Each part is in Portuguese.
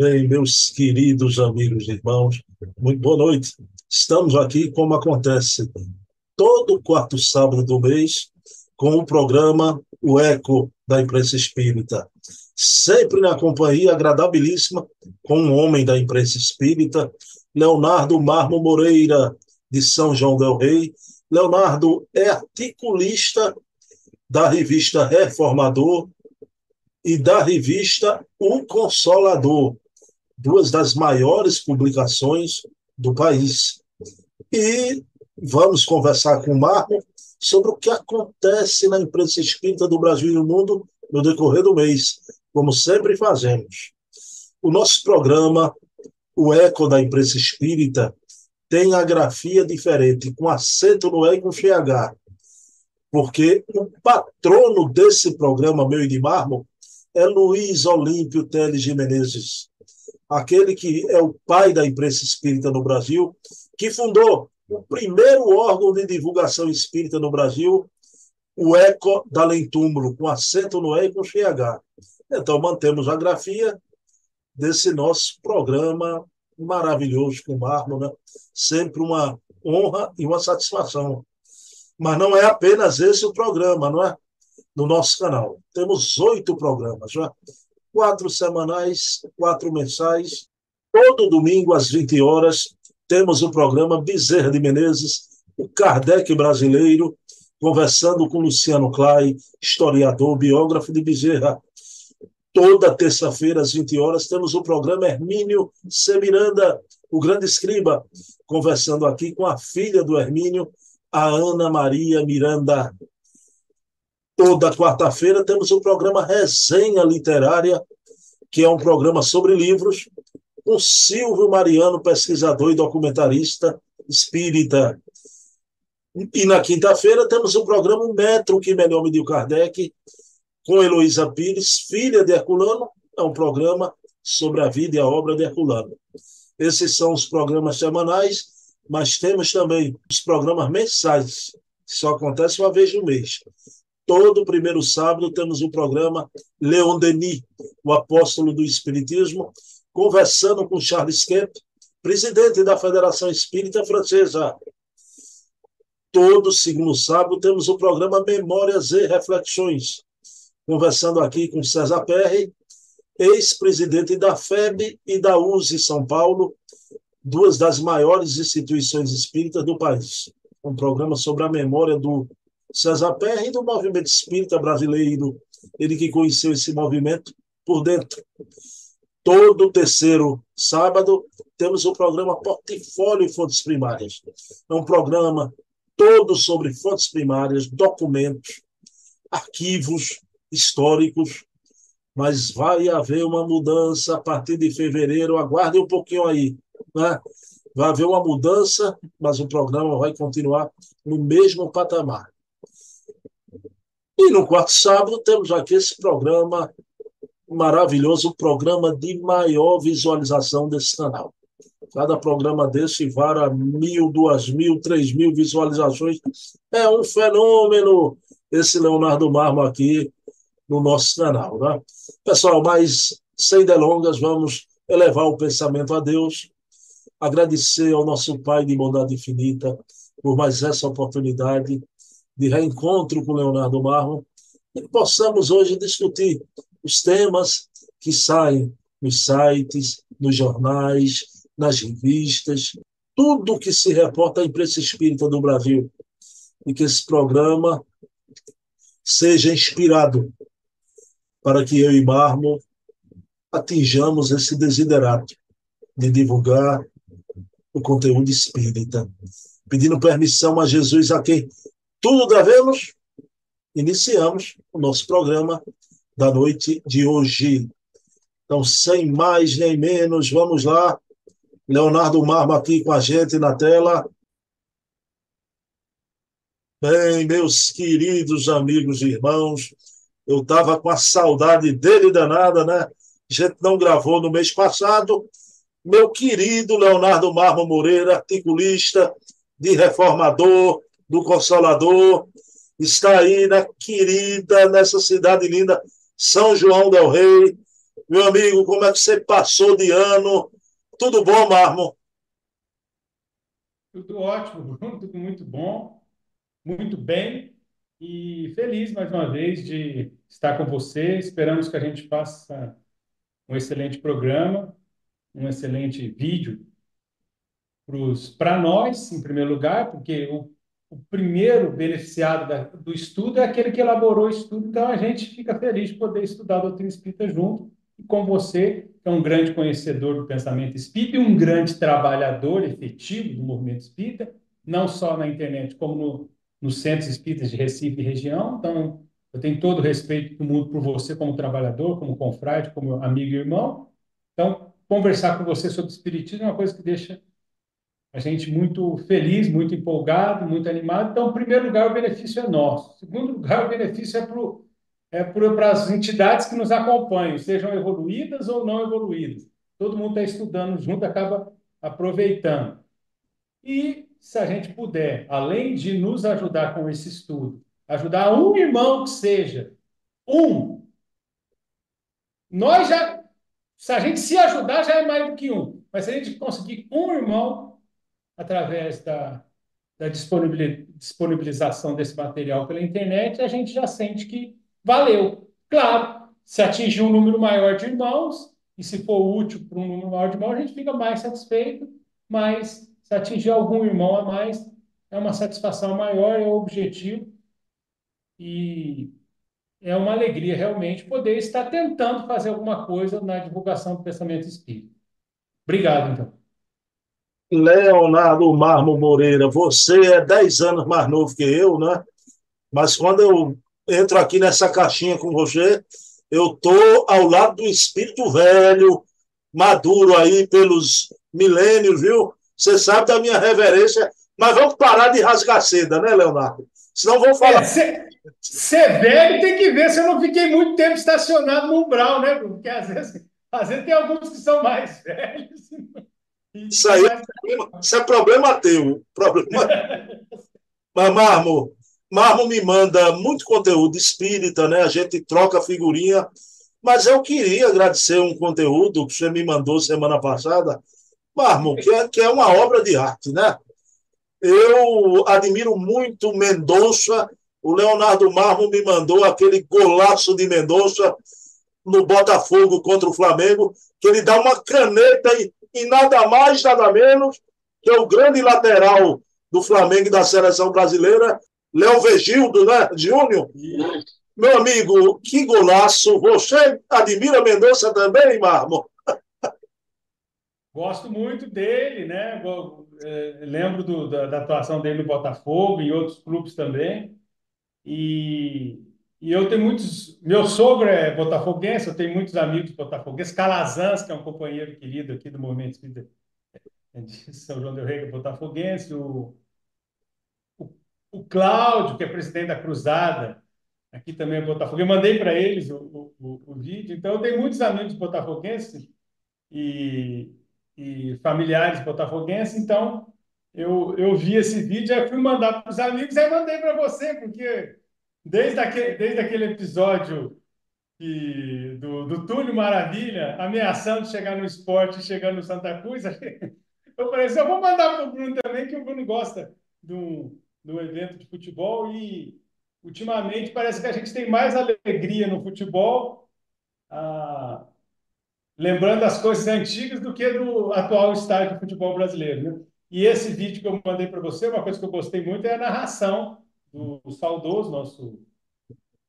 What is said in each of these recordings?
Bem, meus queridos amigos e irmãos, muito boa noite. Estamos aqui, como acontece todo quarto sábado do mês, com o programa O Eco da Imprensa Espírita. Sempre na companhia agradabilíssima com um homem da imprensa espírita, Leonardo Marmo Moreira, de São João Del Rei. Leonardo é articulista da revista Reformador e da revista O Consolador, duas das maiores publicações do país. E vamos conversar com o Marco sobre o que acontece na imprensa espírita do Brasil e do mundo no decorrer do mês, como sempre fazemos. O nosso programa, o Eco da Imprensa Espírita, tem a grafia diferente, com acento no E e com FH, porque o patrono desse programa, meu e de Mármore, é Luiz Olímpio Teles de Menezes, aquele que é o pai da imprensa espírita no Brasil, que fundou o primeiro órgão de divulgação espírita no Brasil, o Eco da Lentúmulo, com acento no E e com CH. Então, mantemos a grafia desse nosso programa maravilhoso com o né? Sempre uma honra e uma satisfação. Mas não é apenas esse o programa, não é? No nosso canal. Temos oito programas, não é? Quatro semanais, quatro mensais. Todo domingo, às 20 horas, temos o programa Bezerra de Menezes, o Kardec brasileiro, conversando com Luciano Clay, historiador, biógrafo de Bezerra. Toda terça-feira, às 20 horas, temos o programa Hermínio Semiranda, o grande escriba, conversando aqui com a filha do Hermínio, a Ana Maria Miranda. Toda quarta-feira temos o programa Resenha Literária, que é um programa sobre livros, com Silvio Mariano, pesquisador e documentarista espírita. E na quinta-feira temos o programa Metro, que melhor mediu Kardec, com Heloísa Pires, filha de Herculano, é um programa sobre a vida e a obra de Herculano. Esses são os programas semanais, mas temos também os programas mensais, que só acontece uma vez no mês. Todo primeiro sábado temos o programa Leon Denis, o apóstolo do Espiritismo, conversando com Charles Kemp, presidente da Federação Espírita Francesa. Todo segundo sábado temos o programa Memórias e Reflexões, conversando aqui com César Perry, ex-presidente da FEB e da USE São Paulo, duas das maiores instituições espíritas do país. Um programa sobre a memória do César Perry do movimento espírita brasileiro, ele que conheceu esse movimento por dentro. Todo terceiro sábado temos o programa Portfólio e Fontes Primárias. É um programa todo sobre fontes primárias, documentos, arquivos históricos, mas vai haver uma mudança a partir de fevereiro. Aguarde um pouquinho aí. Né? Vai haver uma mudança, mas o programa vai continuar no mesmo patamar. E no quarto sábado temos aqui esse programa maravilhoso, o programa de maior visualização desse canal. Cada programa desse vara mil, duas mil, três mil visualizações. É um fenômeno esse Leonardo Marmo aqui no nosso canal. Né? Pessoal, mas sem delongas, vamos elevar o pensamento a Deus, agradecer ao nosso Pai de bondade infinita por mais essa oportunidade de reencontro com Leonardo Marro, e possamos hoje discutir os temas que saem nos sites, nos jornais, nas revistas, tudo que se reporta à imprensa espírita do Brasil. E que esse programa seja inspirado para que eu e Marmo atinjamos esse desiderato de divulgar o conteúdo espírita, pedindo permissão a Jesus, a quem tudo devemos, iniciamos o nosso programa da noite de hoje. Então, sem mais nem menos, vamos lá. Leonardo Marmo aqui com a gente na tela. Bem, meus queridos amigos e irmãos, eu estava com a saudade dele danada, né? A gente não gravou no mês passado. Meu querido Leonardo Marmo Moreira, articulista de Reformador, do Consolador, está aí na querida, nessa cidade linda, São João del Rei, Meu amigo, como é que você passou de ano? Tudo bom, Marmo? Tudo ótimo, Bruno, tudo muito bom, muito bem e feliz mais uma vez de estar com você. Esperamos que a gente faça um excelente programa, um excelente vídeo para nós, em primeiro lugar, porque o, o primeiro beneficiado da, do estudo é aquele que elaborou o estudo, então a gente fica feliz de poder estudar a doutrina espírita junto e com você, que é um grande conhecedor do pensamento espírita e um grande trabalhador efetivo do movimento espírita, não só na internet, como no, nos centros espíritas de Recife e região. Então, eu tenho todo o respeito do mundo por você como trabalhador, como confrade, como amigo e irmão. Então, conversar com você sobre espiritismo é uma coisa que deixa a gente muito feliz, muito empolgado, muito animado. Então, em primeiro lugar, o benefício é nosso. Em segundo lugar, o benefício é para é para as entidades que nos acompanham, sejam evoluídas ou não evoluídas. Todo mundo está estudando junto, acaba aproveitando. E se a gente puder, além de nos ajudar com esse estudo, ajudar um irmão que seja, um, nós já, se a gente se ajudar, já é mais do que um. Mas se a gente conseguir um irmão, através da, da disponibilização desse material pela internet, a gente já sente que valeu. Claro, se atingir um número maior de irmãos, e se for útil para um número maior de irmãos, a gente fica mais satisfeito, mas se atingir algum irmão a mais, é uma satisfação maior, é o objetivo. E é uma alegria realmente poder estar tentando fazer alguma coisa na divulgação do pensamento espírita. Obrigado, então. Leonardo Marmo Moreira, você é 10 anos mais novo que eu, né? Mas quando eu entro aqui nessa caixinha com você, eu tô ao lado do espírito velho, maduro aí pelos milênios, viu? Você sabe da minha reverência, mas vamos parar de rasgar seda, né, Leonardo? Senão vou falar. É, ser velho tem que ver se eu não fiquei muito tempo estacionado no umbral, né? Porque às vezes, às vezes tem alguns que são mais velhos. Isso aí é problema, isso é problema teu. Problema... Mas, Marmo, Marmo me manda muito conteúdo espírita, né? A gente troca figurinha. Mas eu queria agradecer um conteúdo que você me mandou semana passada, Marmo, que é, que é uma obra de arte, né? Eu admiro muito Mendonça. O Leonardo Marmo me mandou aquele golaço de Mendonça no Botafogo contra o Flamengo, que ele dá uma caneta e e nada mais, nada menos que o grande lateral do Flamengo e da seleção brasileira, Léo Vegildo, né, Júnior? Meu amigo, que golaço! Você admira Mendonça também, Marmo? Gosto muito dele, né? É, lembro do, da, da, atuação dele no Botafogo, em outros clubes também. E e eu tenho muitos. Meu sogro é botafoguense, eu tenho muitos amigos botafoguenses. Calazans, que é um companheiro querido aqui do Movimento Espírita de São João del Rei, é botafoguense. O, o, o Cláudio, que é presidente da Cruzada, aqui também é botafoguense. Eu mandei para eles o, o, o, vídeo. Então, eu tenho muitos amigos botafoguenses e, e familiares botafoguenses. Então, eu, eu vi esse vídeo, aí fui mandar para os amigos, aí mandei para você, porque Desde aquele, desde aquele episódio que, do, do Túlio Maravilha, ameaçando chegar no esporte, chegando no Santa Cruz, eu falei assim, eu vou mandar para o Bruno também, que o Bruno gosta do, do evento de futebol e ultimamente parece que a gente tem mais alegria no futebol, ah, lembrando as coisas antigas do que do atual estágio de futebol brasileiro. Né? E esse vídeo que eu mandei para você, uma coisa que eu gostei muito é a narração do saudoso, nosso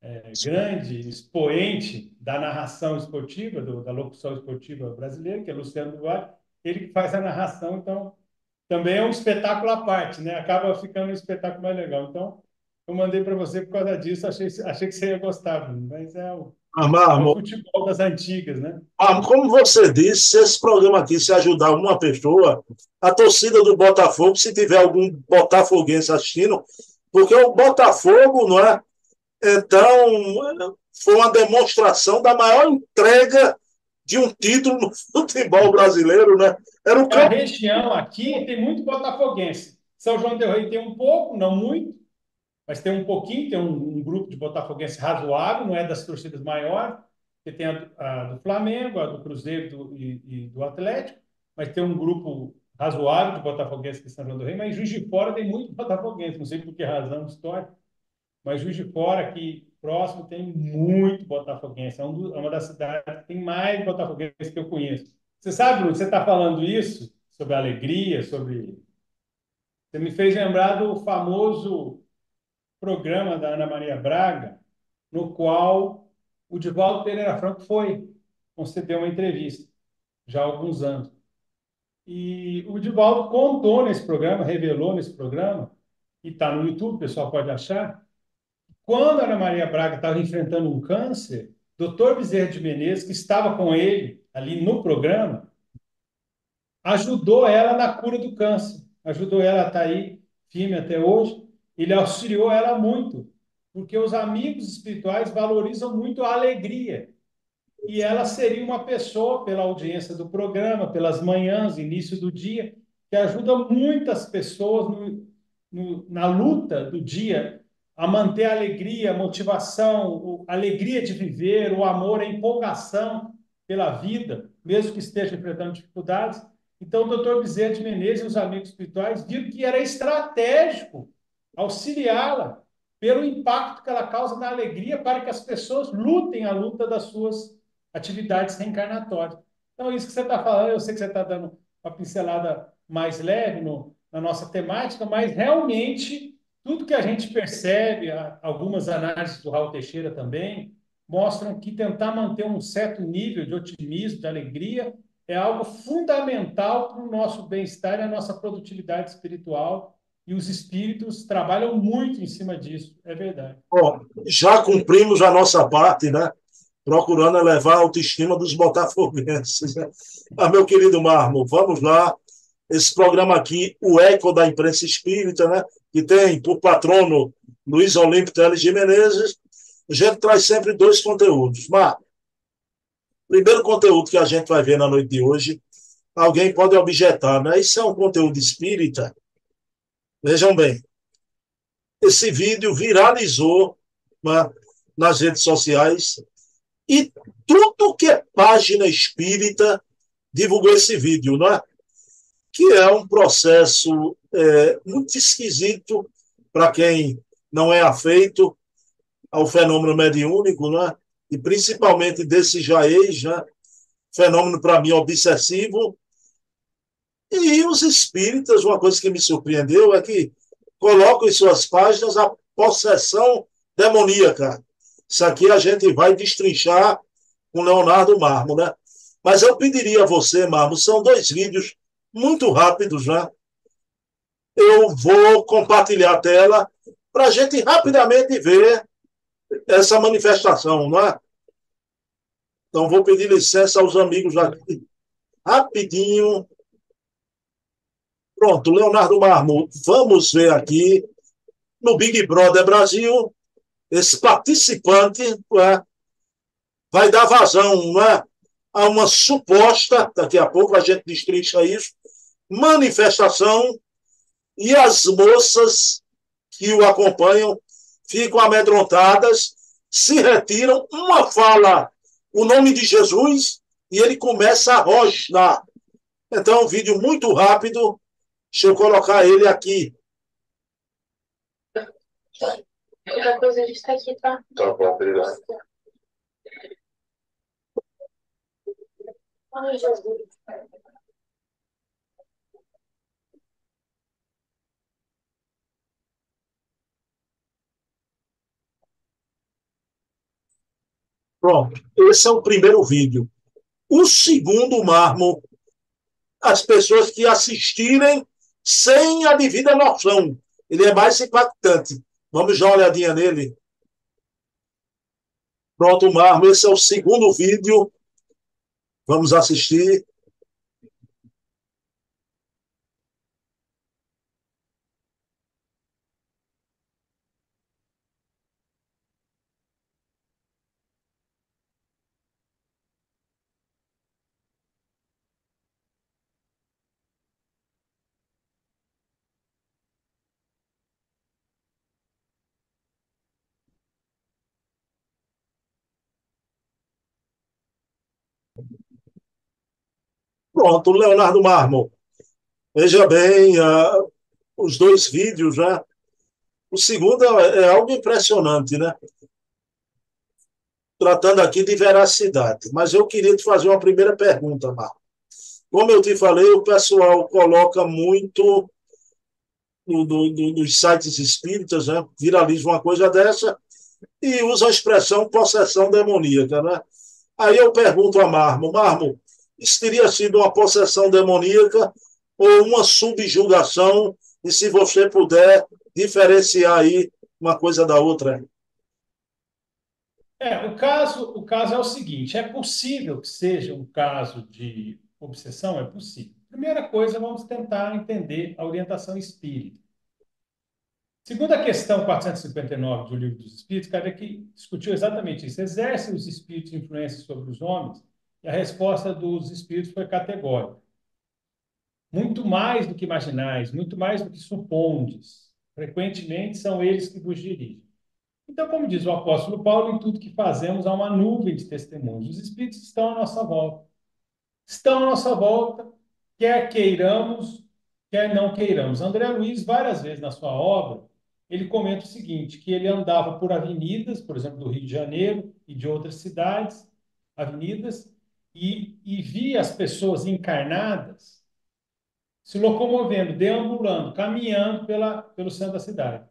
é, grande expoente da narração esportiva, do, da locução esportiva brasileira, que é Luciano Duarte, ele que faz a narração, então também é um espetáculo à parte, né? Acaba ficando um espetáculo mais legal. Então, eu mandei para você por causa disso, achei, achei que você ia gostar, mas é o, ah, é o futebol das antigas, né? Ah, como você disse, se esse programa aqui se ajudar uma pessoa, a torcida do Botafogo, se tiver algum botafoguense assistindo, porque o Botafogo, não é? Então, foi uma demonstração da maior entrega de um título no futebol brasileiro, né? Era o campo... A região aqui tem muito botafoguense. São João del Rei tem um pouco, não muito, mas tem um pouquinho, tem um, um grupo de botafoguense razoável, não é das torcidas maiores. Porque tem a, a do Flamengo, a do Cruzeiro do, e, e, do Atlético, mas tem um grupo razoável de botafoguenses que São João do Rei, mas Juiz de Fora tem muito botafoguense, não sei por que razão histórica, mas Juiz de Fora, aqui próximo, tem muito botafoguense. É, um é uma das cidades que tem mais botafoguense que eu conheço. Você sabe, Bruno, você está falando isso sobre alegria, sobre. Você me fez lembrar do famoso programa da Ana Maria Braga, no qual o Divaldo Pereira Franco foi conceder uma entrevista, já há alguns anos. E o Divaldo contou nesse programa, revelou nesse programa, e está no YouTube, o pessoal pode achar, quando a Ana Maria Braga estava enfrentando um câncer, doutor Bezerra de Menezes, que estava com ele ali no programa, ajudou ela na cura do câncer, ajudou ela a estar tá aí firme até hoje, ele auxiliou ela muito, porque os amigos espirituais valorizam muito a alegria. E ela seria uma pessoa, pela audiência do programa, pelas manhãs, início do dia, que ajuda muitas pessoas no, no, na luta do dia a manter a alegria, a motivação, a alegria de viver, o amor, a empolgação pela vida, mesmo que esteja enfrentando dificuldades. Então, o doutor Bezerra de Menezes e os amigos espirituais viram que era estratégico auxiliá-la pelo impacto que ela causa na alegria para que as pessoas lutem a luta das suas atividades reencarnatórias. Então, isso que você está falando, eu sei que você está dando uma pincelada mais leve no, na nossa temática, mas realmente tudo que a gente percebe, algumas análises do Raul Teixeira também, mostram que tentar manter um certo nível de otimismo, de alegria, é algo fundamental para o nosso bem-estar e a nossa produtividade espiritual e os espíritos trabalham muito em cima disso, é verdade. Bom, já cumprimos a nossa parte, né? Procurando elevar a autoestima dos botafoguenses. Né? Ah, meu querido Marmo, vamos lá. Esse programa aqui, o Eco da Imprensa Espírita, né? Que tem por patrono Luiz Olímpio Teles de Menezes. A gente traz sempre dois conteúdos. Marmo, primeiro conteúdo que a gente vai ver na noite de hoje, alguém pode objetar, né? Isso é um conteúdo espírita? Vejam bem, esse vídeo viralizou né, nas redes sociais e tudo que é página espírita divulgou esse vídeo, né? que é um processo é, muito esquisito para quem não é afeito ao fenômeno mediúnico, né? e principalmente desse jaez, né? fenômeno para mim obsessivo, e os espíritas, uma coisa que me surpreendeu é que colocam em suas páginas a possessão demoníaca. Isso aqui a gente vai destrinchar com Leonardo Marmo, né? Mas eu pediria a você, Marmo, são dois vídeos muito rápidos, né? Eu vou compartilhar a tela para a gente rapidamente ver essa manifestação, não é? Então, vou pedir licença aos amigos aqui, rapidinho, Pronto, Leonardo Marmo, vamos ver aqui no Big Brother Brasil, esse participante é, vai dar vazão é, a uma suposta, daqui a pouco a gente destrincha isso, manifestação e as moças que o acompanham ficam amedrontadas, se retiram, uma fala o nome de Jesus e ele começa a rosnar. Então, um vídeo muito rápido, Deixa eu colocar ele aqui. Qualquer coisa a gente está aqui, tá? Tá bom, obrigado. Ai, Jesus. Pronto, esse é o primeiro vídeo. O segundo mármore, as pessoas que assistirem sem a devida noção. Ele é mais impactante. Vamos dar uma olhadinha nele. Pronto, Marmo, esse é o segundo vídeo. Vamos assistir. Pronto, Leonardo Marmo. Veja bem, uh, os dois vídeos já. Né? O segundo é, é algo impressionante, né? Tratando aqui de veracidade. Mas eu queria te fazer uma primeira pergunta, Marco. Como eu te falei, o pessoal coloca muito no, no, no, nos sites espíritas, né? viraliza uma coisa dessa e usa a expressão possessão demoníaca. Né? Aí eu pergunto a Marmo, Marmo, isso teria sido uma possessão demoníaca ou uma subjugação? E se você puder diferenciar aí uma coisa da outra. É, o caso, o caso é o seguinte: é possível que seja um caso de obsessão? É possível. Primeira coisa, vamos tentar entender a orientação espírita. Segundo a questão 459 do Livro dos Espíritos, Kardec discutiu exatamente isso. Exercem os espíritos influência sobre os homens? E a resposta dos espíritos foi categórica. Muito mais do que imaginais, muito mais do que supondes. Frequentemente são eles que vos dirigem. Então, como diz o apóstolo Paulo, em tudo que fazemos há uma nuvem de testemunhos. Os espíritos estão à nossa volta. Estão à nossa volta, quer queiramos, quer não queiramos. André Luiz, várias vezes na sua obra, ele comenta o seguinte, que ele andava por avenidas, por exemplo, do Rio de Janeiro e de outras cidades, avenidas, e, e via as pessoas encarnadas se locomovendo, deambulando, caminhando pela, pelo centro da cidade.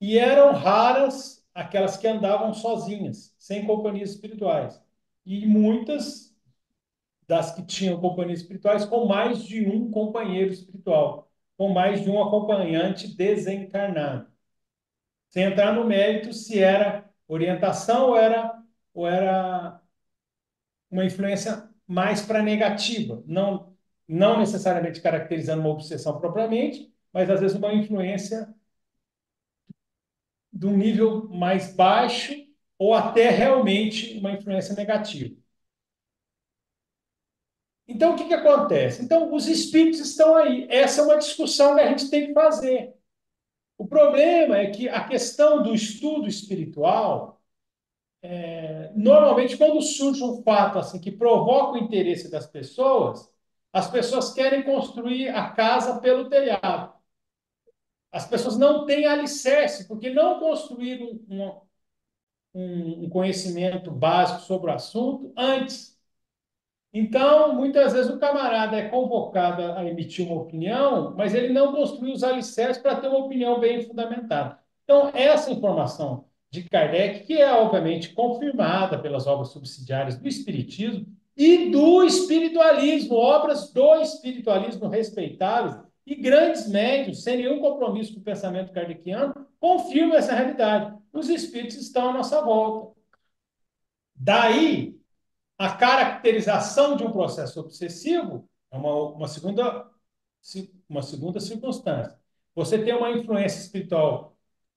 E eram raras aquelas que andavam sozinhas, sem companhias espirituais. E muitas das que tinham companhias espirituais com mais de um companheiro espiritual, com mais de um acompanhante desencarnado sem entrar no mérito se era orientação ou era, ou era uma influência mais para negativa, não, não necessariamente caracterizando uma obsessão propriamente, mas às vezes uma influência de um nível mais baixo ou até realmente uma influência negativa. Então, o que, que acontece? Então, os espíritos estão aí. Essa é uma discussão que a gente tem que fazer. O problema é que a questão do estudo espiritual, é, normalmente, quando surge um fato assim que provoca o interesse das pessoas, as pessoas querem construir a casa pelo telhado. As pessoas não têm alicerce, porque não construíram um, um, um conhecimento básico sobre o assunto antes. Então, muitas vezes o camarada é convocado a emitir uma opinião, mas ele não construiu os alicerces para ter uma opinião bem fundamentada. Então, essa informação de Kardec, que é obviamente confirmada pelas obras subsidiárias do Espiritismo e do espiritualismo, obras do espiritualismo respeitáveis e grandes médios, sem nenhum compromisso com o pensamento kardeciano, confirmam essa realidade. Os espíritos estão à nossa volta. Daí a caracterização de um processo obsessivo é uma, uma, segunda, uma segunda circunstância. Você tem uma influência espiritual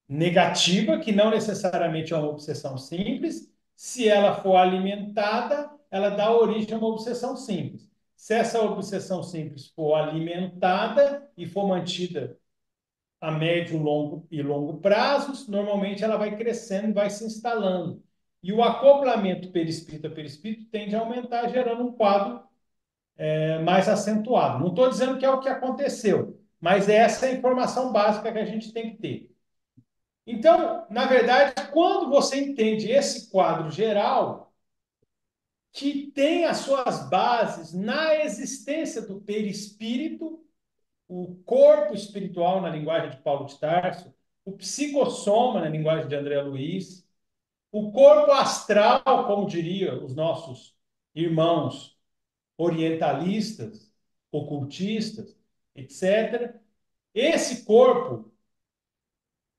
negativa, que não necessariamente é uma obsessão simples. Se ela for alimentada, ela dá origem a uma obsessão simples. Se essa obsessão simples for alimentada e for mantida a médio longo e longo prazos, normalmente ela vai crescendo vai se instalando. E o acoplamento perispírito a perispírito tende a aumentar, gerando um quadro é, mais acentuado. Não estou dizendo que é o que aconteceu, mas é essa a informação básica que a gente tem que ter. Então, na verdade, quando você entende esse quadro geral, que tem as suas bases na existência do perispírito, o corpo espiritual na linguagem de Paulo de Tarso, o psicossoma na linguagem de André Luiz, o corpo astral, como diriam os nossos irmãos orientalistas, ocultistas, etc. Esse corpo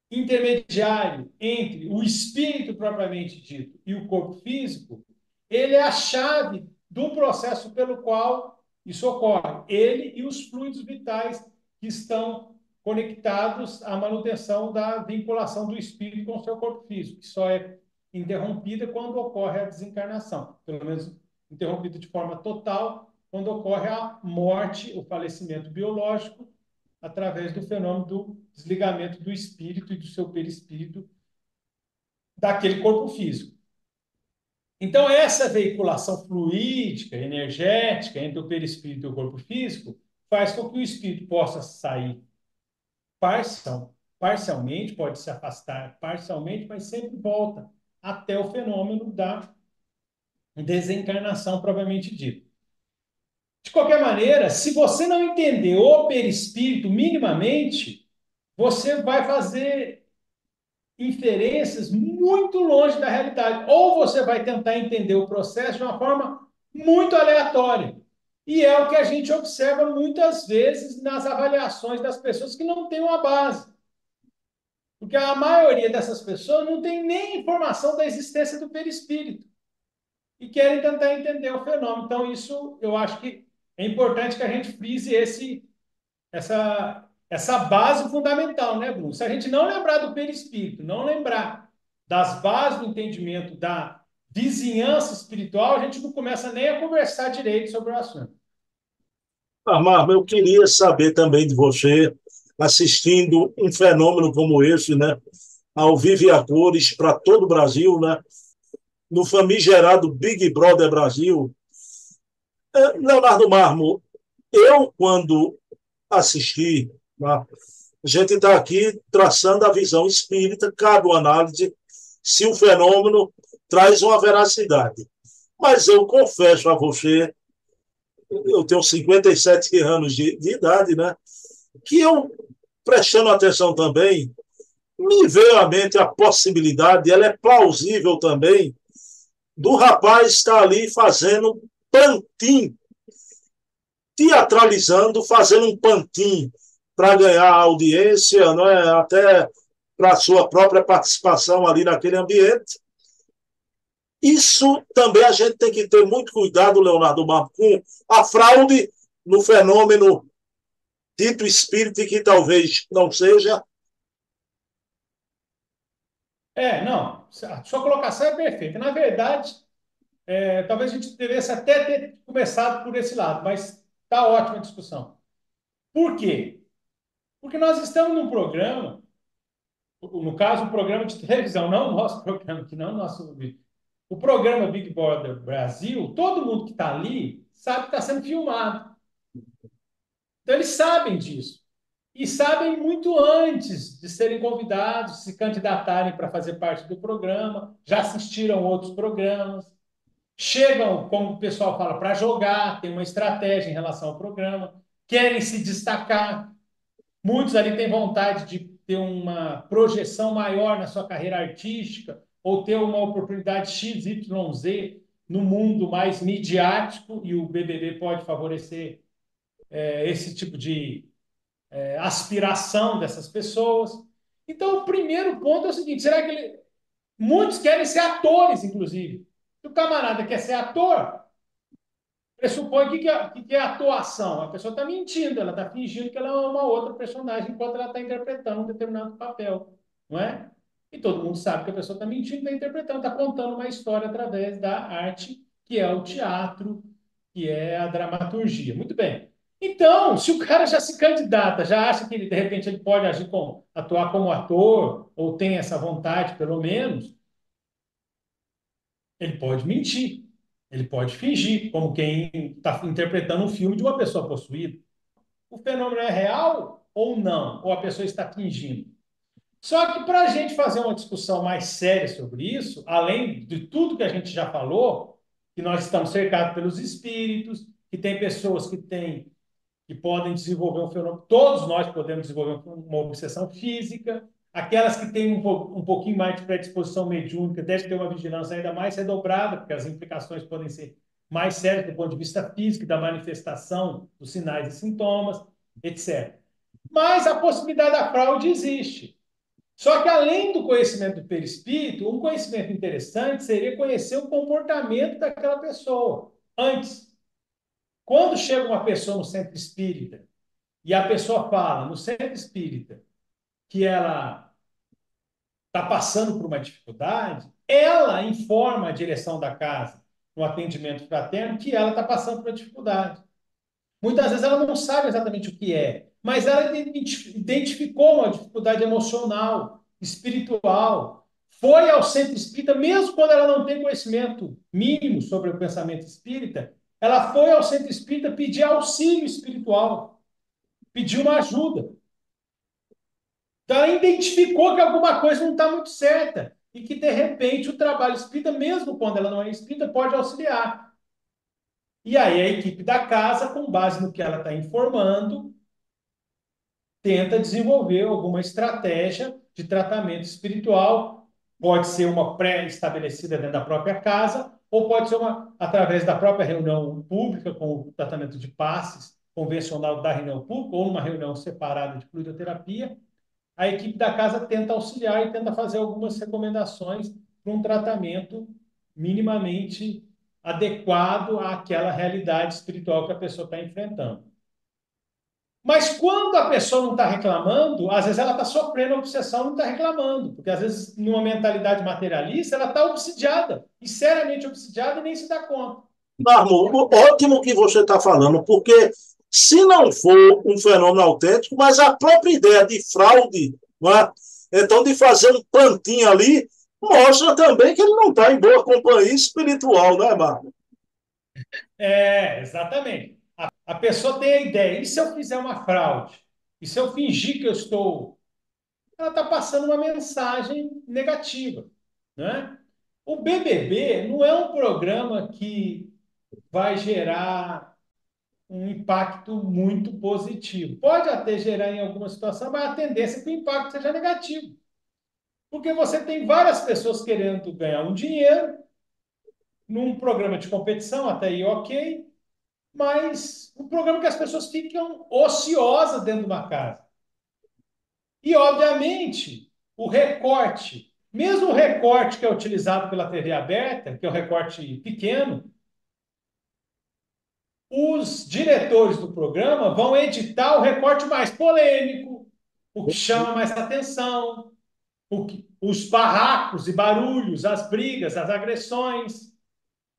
intermediário entre o espírito propriamente dito e o corpo físico, ele é a chave do processo pelo qual isso ocorre. Ele e os fluidos vitais que estão conectados à manutenção da vinculação do espírito com o seu corpo físico, que só é interrompida quando ocorre a desencarnação, pelo menos interrompida de forma total quando ocorre a morte, o falecimento biológico, através do fenômeno do desligamento do espírito e do seu perispírito daquele corpo físico. Então, essa veiculação fluídica, energética entre o perispírito e o corpo físico faz com que o espírito possa sair parcial, parcialmente, pode se afastar parcialmente, mas sempre volta até o fenômeno da desencarnação propriamente dito. De qualquer maneira, se você não entender o perispírito minimamente, você vai fazer inferências muito longe da realidade. Ou você vai tentar entender o processo de uma forma muito aleatória. E é o que a gente observa muitas vezes nas avaliações das pessoas que não têm uma base. Porque a maioria dessas pessoas não tem nem informação da existência do perispírito. E querem tentar entender o fenômeno. Então, isso eu acho que é importante que a gente frise esse, essa, essa base fundamental, né, Bruno? Se a gente não lembrar do perispírito, não lembrar das bases do entendimento da vizinhança espiritual, a gente não começa nem a conversar direito sobre o assunto. Amar, eu queria saber também de você, assistindo um fenômeno como esse, né, ao vivo e a cores para todo o Brasil, né, no famigerado Big Brother Brasil. É, Leonardo Marmo, eu, quando assisti a gente está aqui traçando a visão espírita, cabe uma análise se o fenômeno traz uma veracidade. Mas eu confesso a você, eu tenho 57 anos de, de idade, né? Que eu, prestando atenção também, me veio à mente a possibilidade, ela é plausível também, do rapaz estar ali fazendo pantim, teatralizando, fazendo um pantim para ganhar audiência, não é? até para sua própria participação ali naquele ambiente. Isso também a gente tem que ter muito cuidado, Leonardo Marco, com a fraude no fenômeno dito espírito que talvez não seja. É, não, a sua colocação é perfeita. Na verdade, é, talvez a gente devesse até ter começado por esse lado, mas está ótima a discussão. Por quê? Porque nós estamos num programa, no caso, um programa de televisão, não o nosso programa, que não o nosso. O programa Big Brother Brasil, todo mundo que está ali sabe que está sendo filmado. Então, eles sabem disso. E sabem muito antes de serem convidados, se candidatarem para fazer parte do programa, já assistiram outros programas. Chegam, como o pessoal fala, para jogar, tem uma estratégia em relação ao programa, querem se destacar, Muitos ali têm vontade de ter uma projeção maior na sua carreira artística ou ter uma oportunidade XYZ no mundo mais midiático e o BBB pode favorecer é, esse tipo de é, aspiração dessas pessoas. Então, o primeiro ponto é o seguinte: será que ele... muitos querem ser atores, inclusive? Se o camarada quer ser ator, pressupõe que, que, é, que é atuação. A pessoa está mentindo, ela está fingindo que ela é uma outra personagem enquanto ela está interpretando um determinado papel, não é? E todo mundo sabe que a pessoa está mentindo, está interpretando, está contando uma história através da arte, que é o teatro, que é a dramaturgia. Muito bem. Então, se o cara já se candidata, já acha que ele, de repente ele pode agir com, atuar como ator, ou tem essa vontade, pelo menos, ele pode mentir. Ele pode fingir, como quem está interpretando um filme de uma pessoa possuída. O fenômeno é real ou não? Ou a pessoa está fingindo? Só que para a gente fazer uma discussão mais séria sobre isso, além de tudo que a gente já falou, que nós estamos cercados pelos espíritos, que tem pessoas que têm que podem desenvolver um fenômeno, todos nós podemos desenvolver uma obsessão física, Aquelas que têm um, um pouquinho mais de predisposição mediúnica devem ter uma vigilância ainda mais redobrada, porque as implicações podem ser mais sérias do ponto de vista físico, da manifestação dos sinais e sintomas, etc. Mas a possibilidade da fraude existe. Só que, além do conhecimento do perispírito, um conhecimento interessante seria conhecer o comportamento daquela pessoa antes. Quando chega uma pessoa no centro espírita e a pessoa fala no centro espírita que ela está passando por uma dificuldade, ela informa a direção da casa, no atendimento fraterno, que ela está passando por uma dificuldade. Muitas vezes ela não sabe exatamente o que é, mas ela identificou uma dificuldade emocional, espiritual, foi ao centro espírita, mesmo quando ela não tem conhecimento mínimo sobre o pensamento espírita, ela foi ao centro espírita pedir auxílio espiritual, pedir uma ajuda. Então, identificou que alguma coisa não está muito certa e que, de repente, o trabalho espírita, mesmo quando ela não é espírita, pode auxiliar. E aí a equipe da casa, com base no que ela está informando, tenta desenvolver alguma estratégia de tratamento espiritual. Pode ser uma pré-estabelecida dentro da própria casa, ou pode ser uma através da própria reunião pública, com o tratamento de passes convencional da reunião pública, ou numa reunião separada de fluidoterapia, a equipe da casa tenta auxiliar e tenta fazer algumas recomendações para um tratamento minimamente adequado àquela realidade espiritual que a pessoa está enfrentando. Mas quando a pessoa não está reclamando, às vezes ela está sofrendo a obsessão, não está reclamando, porque às vezes numa mentalidade materialista ela está obsidiada, e seriamente obsidiada e nem se dá conta. Marmo, ótimo que você está falando, porque se não for um fenômeno autêntico, mas a própria ideia de fraude, é? então de fazer um plantinho ali, mostra também que ele não está em boa companhia espiritual, né, Marco? É, exatamente. A, a pessoa tem a ideia, e se eu fizer uma fraude? E se eu fingir que eu estou. Ela está passando uma mensagem negativa. Né? O BBB não é um programa que vai gerar um impacto muito positivo. Pode até gerar em alguma situação, mas a tendência é que o impacto seja negativo. Porque você tem várias pessoas querendo ganhar um dinheiro num programa de competição, até aí ok, mas um programa que as pessoas ficam ociosas dentro de uma casa. E, obviamente, o recorte, mesmo o recorte que é utilizado pela TV aberta, que é o recorte pequeno, os diretores do programa vão editar o recorte mais polêmico, o que chama mais atenção, que, os barracos e barulhos, as brigas, as agressões,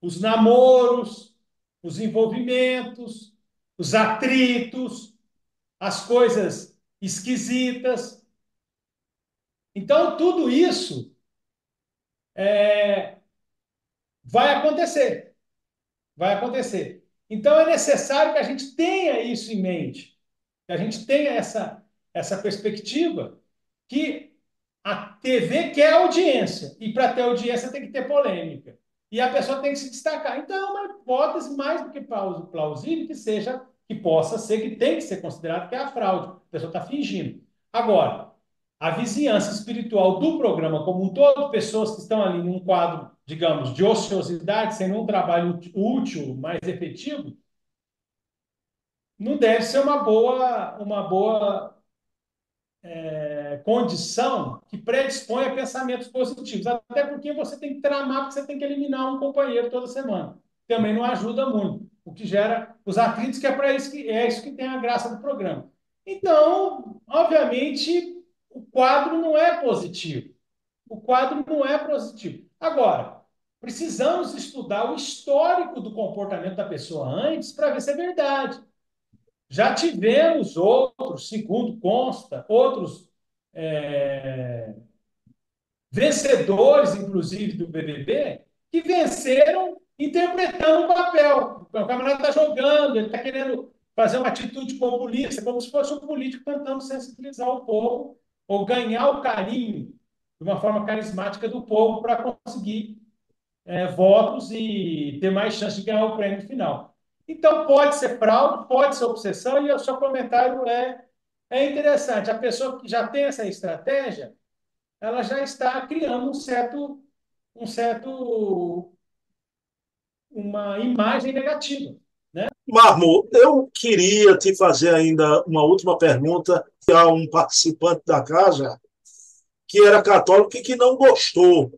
os namoros, os envolvimentos, os atritos, as coisas esquisitas. Então, tudo isso é, vai acontecer. Vai acontecer. Então é necessário que a gente tenha isso em mente, que a gente tenha essa, essa perspectiva que a TV quer audiência, e para ter audiência tem que ter polêmica. E a pessoa tem que se destacar. Então, é uma hipótese mais do que plausível que seja, que possa ser, que tem que ser considerado que é a fraude. A pessoa está fingindo. Agora, a vizinhança espiritual do programa como um todo, pessoas que estão ali num quadro, digamos, de ociosidade, sem um trabalho útil, mais efetivo, não deve ser uma boa, uma boa é, condição que predispõe a pensamentos positivos. Até porque você tem que tramar, porque você tem que eliminar um companheiro toda semana. Também não ajuda muito, o que gera os atritos, que é para isso que é isso que tem a graça do programa. Então, obviamente, o quadro não é positivo. O quadro não é positivo. Agora, precisamos estudar o histórico do comportamento da pessoa antes para ver se é verdade. Já tivemos outros, segundo consta, outros é, vencedores, inclusive, do BBB, que venceram interpretando o papel. O camarada está jogando, ele está querendo fazer uma atitude populista, como se fosse um político tentando sensibilizar o povo ou ganhar o carinho de uma forma carismática do povo para conseguir é, votos e ter mais chance de ganhar o prêmio final. Então, pode ser fraude, pode ser obsessão, e o seu comentário é, é interessante. A pessoa que já tem essa estratégia, ela já está criando um certo, um certo uma imagem negativa. Né? Marmo, eu queria te fazer ainda uma última pergunta a um participante da casa que era católico e que não gostou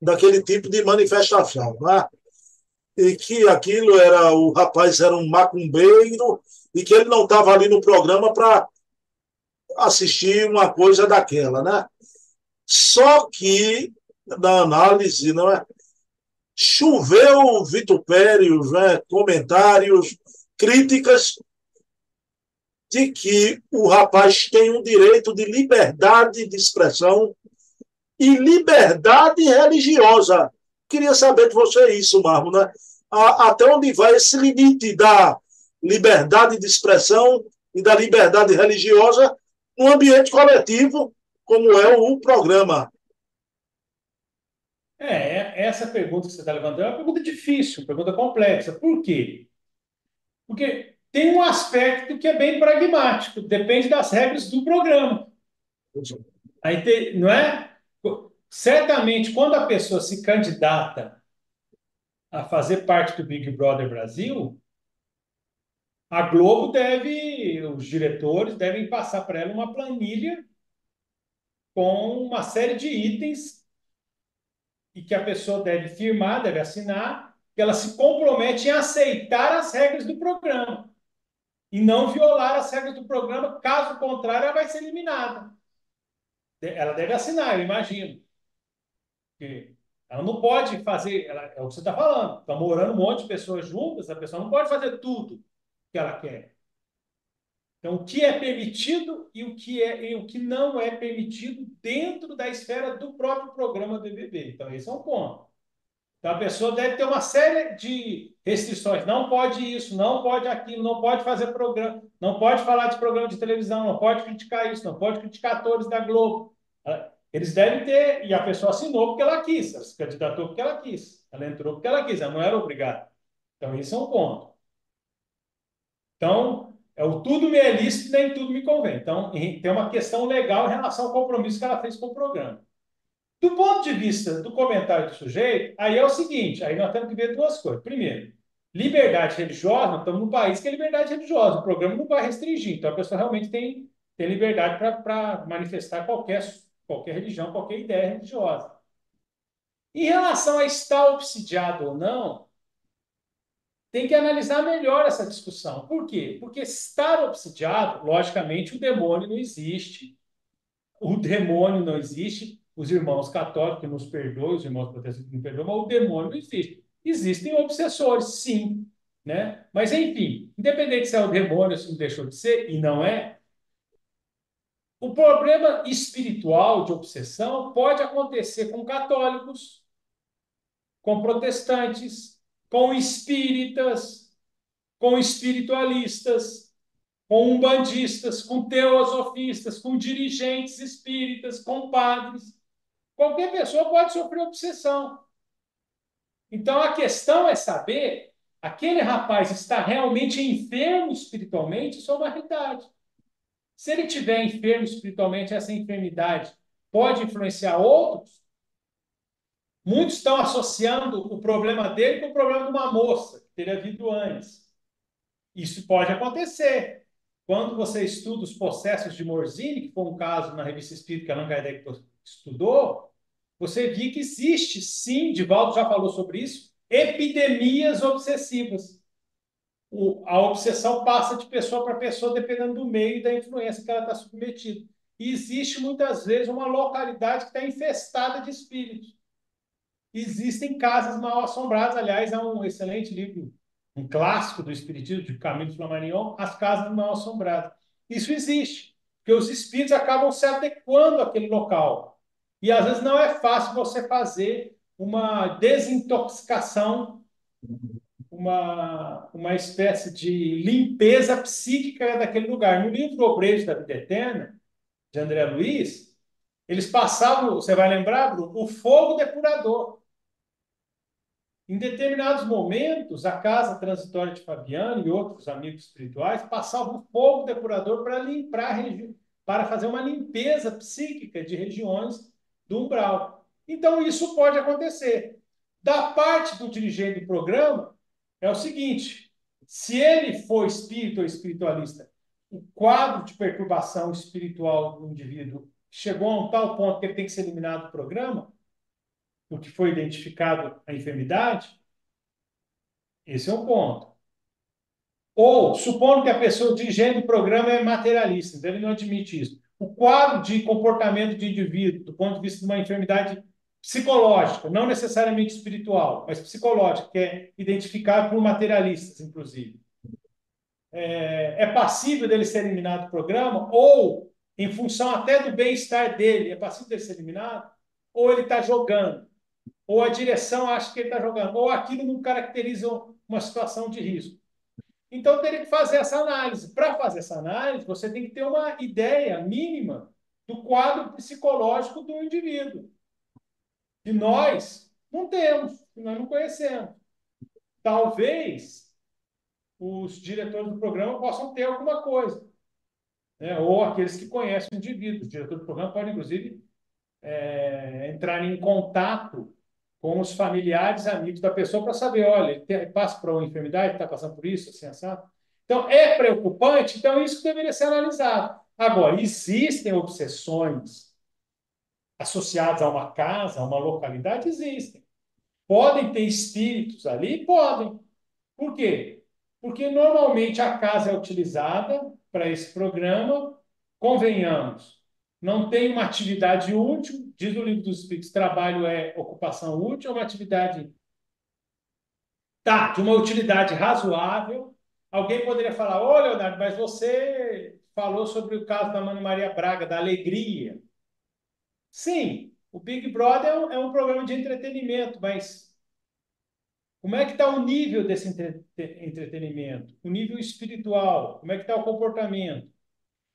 daquele tipo de manifestação, né? e que aquilo era o rapaz era um macumbeiro e que ele não estava ali no programa para assistir uma coisa daquela, né? Só que na análise, não é? Choveu vitupérios, né? comentários, críticas de que o rapaz tem um direito de liberdade de expressão e liberdade religiosa. Queria saber de você isso, Marmo, né? até onde vai esse limite da liberdade de expressão e da liberdade religiosa no ambiente coletivo, como é o programa. É, essa pergunta que você está levantando é uma pergunta difícil, uma pergunta complexa. Por quê? Porque tem um aspecto que é bem pragmático, depende das regras do programa. Aí tem, não é? Certamente, quando a pessoa se candidata a fazer parte do Big Brother Brasil, a Globo deve, os diretores devem passar para ela uma planilha com uma série de itens e que a pessoa deve firmar, deve assinar, que ela se compromete em aceitar as regras do programa e não violar as regras do programa, caso contrário, ela vai ser eliminada. Ela deve assinar, eu imagino. Porque ela não pode fazer, ela, é o que você está falando, está morando um monte de pessoas juntas, a pessoa não pode fazer tudo que ela quer. Então, o que é permitido e o que, é, e o que não é permitido dentro da esfera do próprio programa do BBB. Então, esse é um ponto. Então, a pessoa deve ter uma série de restrições. Não pode isso, não pode aquilo, não pode fazer programa, não pode falar de programa de televisão, não pode criticar isso, não pode criticar atores da Globo. Eles devem ter, e a pessoa assinou porque ela quis, ela se candidatou porque ela quis, ela entrou porque ela quis, ela não era obrigada. Então, esse é um ponto. Então, é o tudo me é lícito, nem tudo me convém. Então, tem uma questão legal em relação ao compromisso que ela fez com o programa. Do ponto de vista do comentário do sujeito, aí é o seguinte: aí nós temos que ver duas coisas. Primeiro, liberdade religiosa, nós estamos num país que é liberdade religiosa, o programa não vai restringir, então a pessoa realmente tem, tem liberdade para manifestar qualquer, qualquer religião, qualquer ideia religiosa. Em relação a estar obsidiado ou não, tem que analisar melhor essa discussão. Por quê? Porque estar obsidiado, logicamente, o demônio não existe. O demônio não existe. Os irmãos católicos nos perdoam, os irmãos protestantes não perdoam, mas o demônio não existe. Existem obsessores, sim. Né? Mas, enfim, independente se é o demônio, se não deixou de ser, e não é, o problema espiritual de obsessão pode acontecer com católicos, com protestantes, com espíritas, com espiritualistas, com umbandistas, com teosofistas, com dirigentes espíritas, com padres. Qualquer pessoa pode sofrer obsessão. Então a questão é saber aquele rapaz está realmente enfermo espiritualmente, isso é uma realidade. Se ele tiver enfermo espiritualmente, essa enfermidade pode influenciar outros, Muitos estão associando o problema dele com o problema de uma moça que teria vindo antes. Isso pode acontecer. Quando você estuda os processos de Morzini, que foi um caso na revista Espírita que Allan Kardec estudou, você viu que existe, sim, Divaldo já falou sobre isso, epidemias obsessivas. O, a obsessão passa de pessoa para pessoa dependendo do meio e da influência que ela está submetida. E existe muitas vezes uma localidade que está infestada de espíritos. Existem casas mal assombradas, aliás, é um excelente livro, um clássico do Espiritismo, de Camilo Flammarion, As Casas Mal Assombradas. Isso existe, porque os espíritos acabam se adequando àquele local. E às vezes não é fácil você fazer uma desintoxicação, uma, uma espécie de limpeza psíquica daquele lugar. No livro Obreiros da Vida Eterna, de André Luiz, eles passavam, você vai lembrar, Bruno, o fogo depurador. Em determinados momentos, a casa transitória de Fabiano e outros amigos espirituais passavam o fogo depurador para limpar para fazer uma limpeza psíquica de regiões do umbral. Então, isso pode acontecer. Da parte do dirigente do programa, é o seguinte: se ele for espírito ou espiritualista, o quadro de perturbação espiritual do indivíduo chegou a um tal ponto que ele tem que ser eliminado do programa, o que foi identificado a enfermidade, esse é um ponto. Ou, supondo que a pessoa, o dirigente do programa é materialista, então ele não admite isso. O quadro de comportamento de indivíduo, do ponto de vista de uma enfermidade psicológica, não necessariamente espiritual, mas psicológica, que é identificado por materialistas, inclusive, é, é passível dele ser eliminado do programa, ou, em função até do bem-estar dele, é passível dele ser eliminado, ou ele está jogando, ou a direção acha que ele está jogando, ou aquilo não caracteriza uma situação de risco. Então, teria que fazer essa análise. Para fazer essa análise, você tem que ter uma ideia mínima do quadro psicológico do indivíduo. E nós não temos, nós não conhecemos. Talvez os diretores do programa possam ter alguma coisa. Né? Ou aqueles que conhecem o indivíduo. O diretor do programa pode, inclusive, é, entrar em contato com os familiares, amigos da pessoa para saber, olha, ele tem, passa por uma enfermidade, está passando por isso, assim, sabe? Então, é preocupante, então isso deveria ser analisado. Agora, existem obsessões associadas a uma casa, a uma localidade? Existem. Podem ter espíritos ali? Podem. Por quê? Porque normalmente a casa é utilizada para esse programa, convenhamos, não tem uma atividade útil, diz o livro dos Espíritos, trabalho é ocupação útil, é uma atividade tá, de uma utilidade razoável. Alguém poderia falar, ô Leonardo, mas você falou sobre o caso da Mãe Maria Braga, da alegria. Sim, o Big Brother é um, é um programa de entretenimento, mas como é que está o nível desse entre, entretenimento? O nível espiritual? Como é que está o comportamento?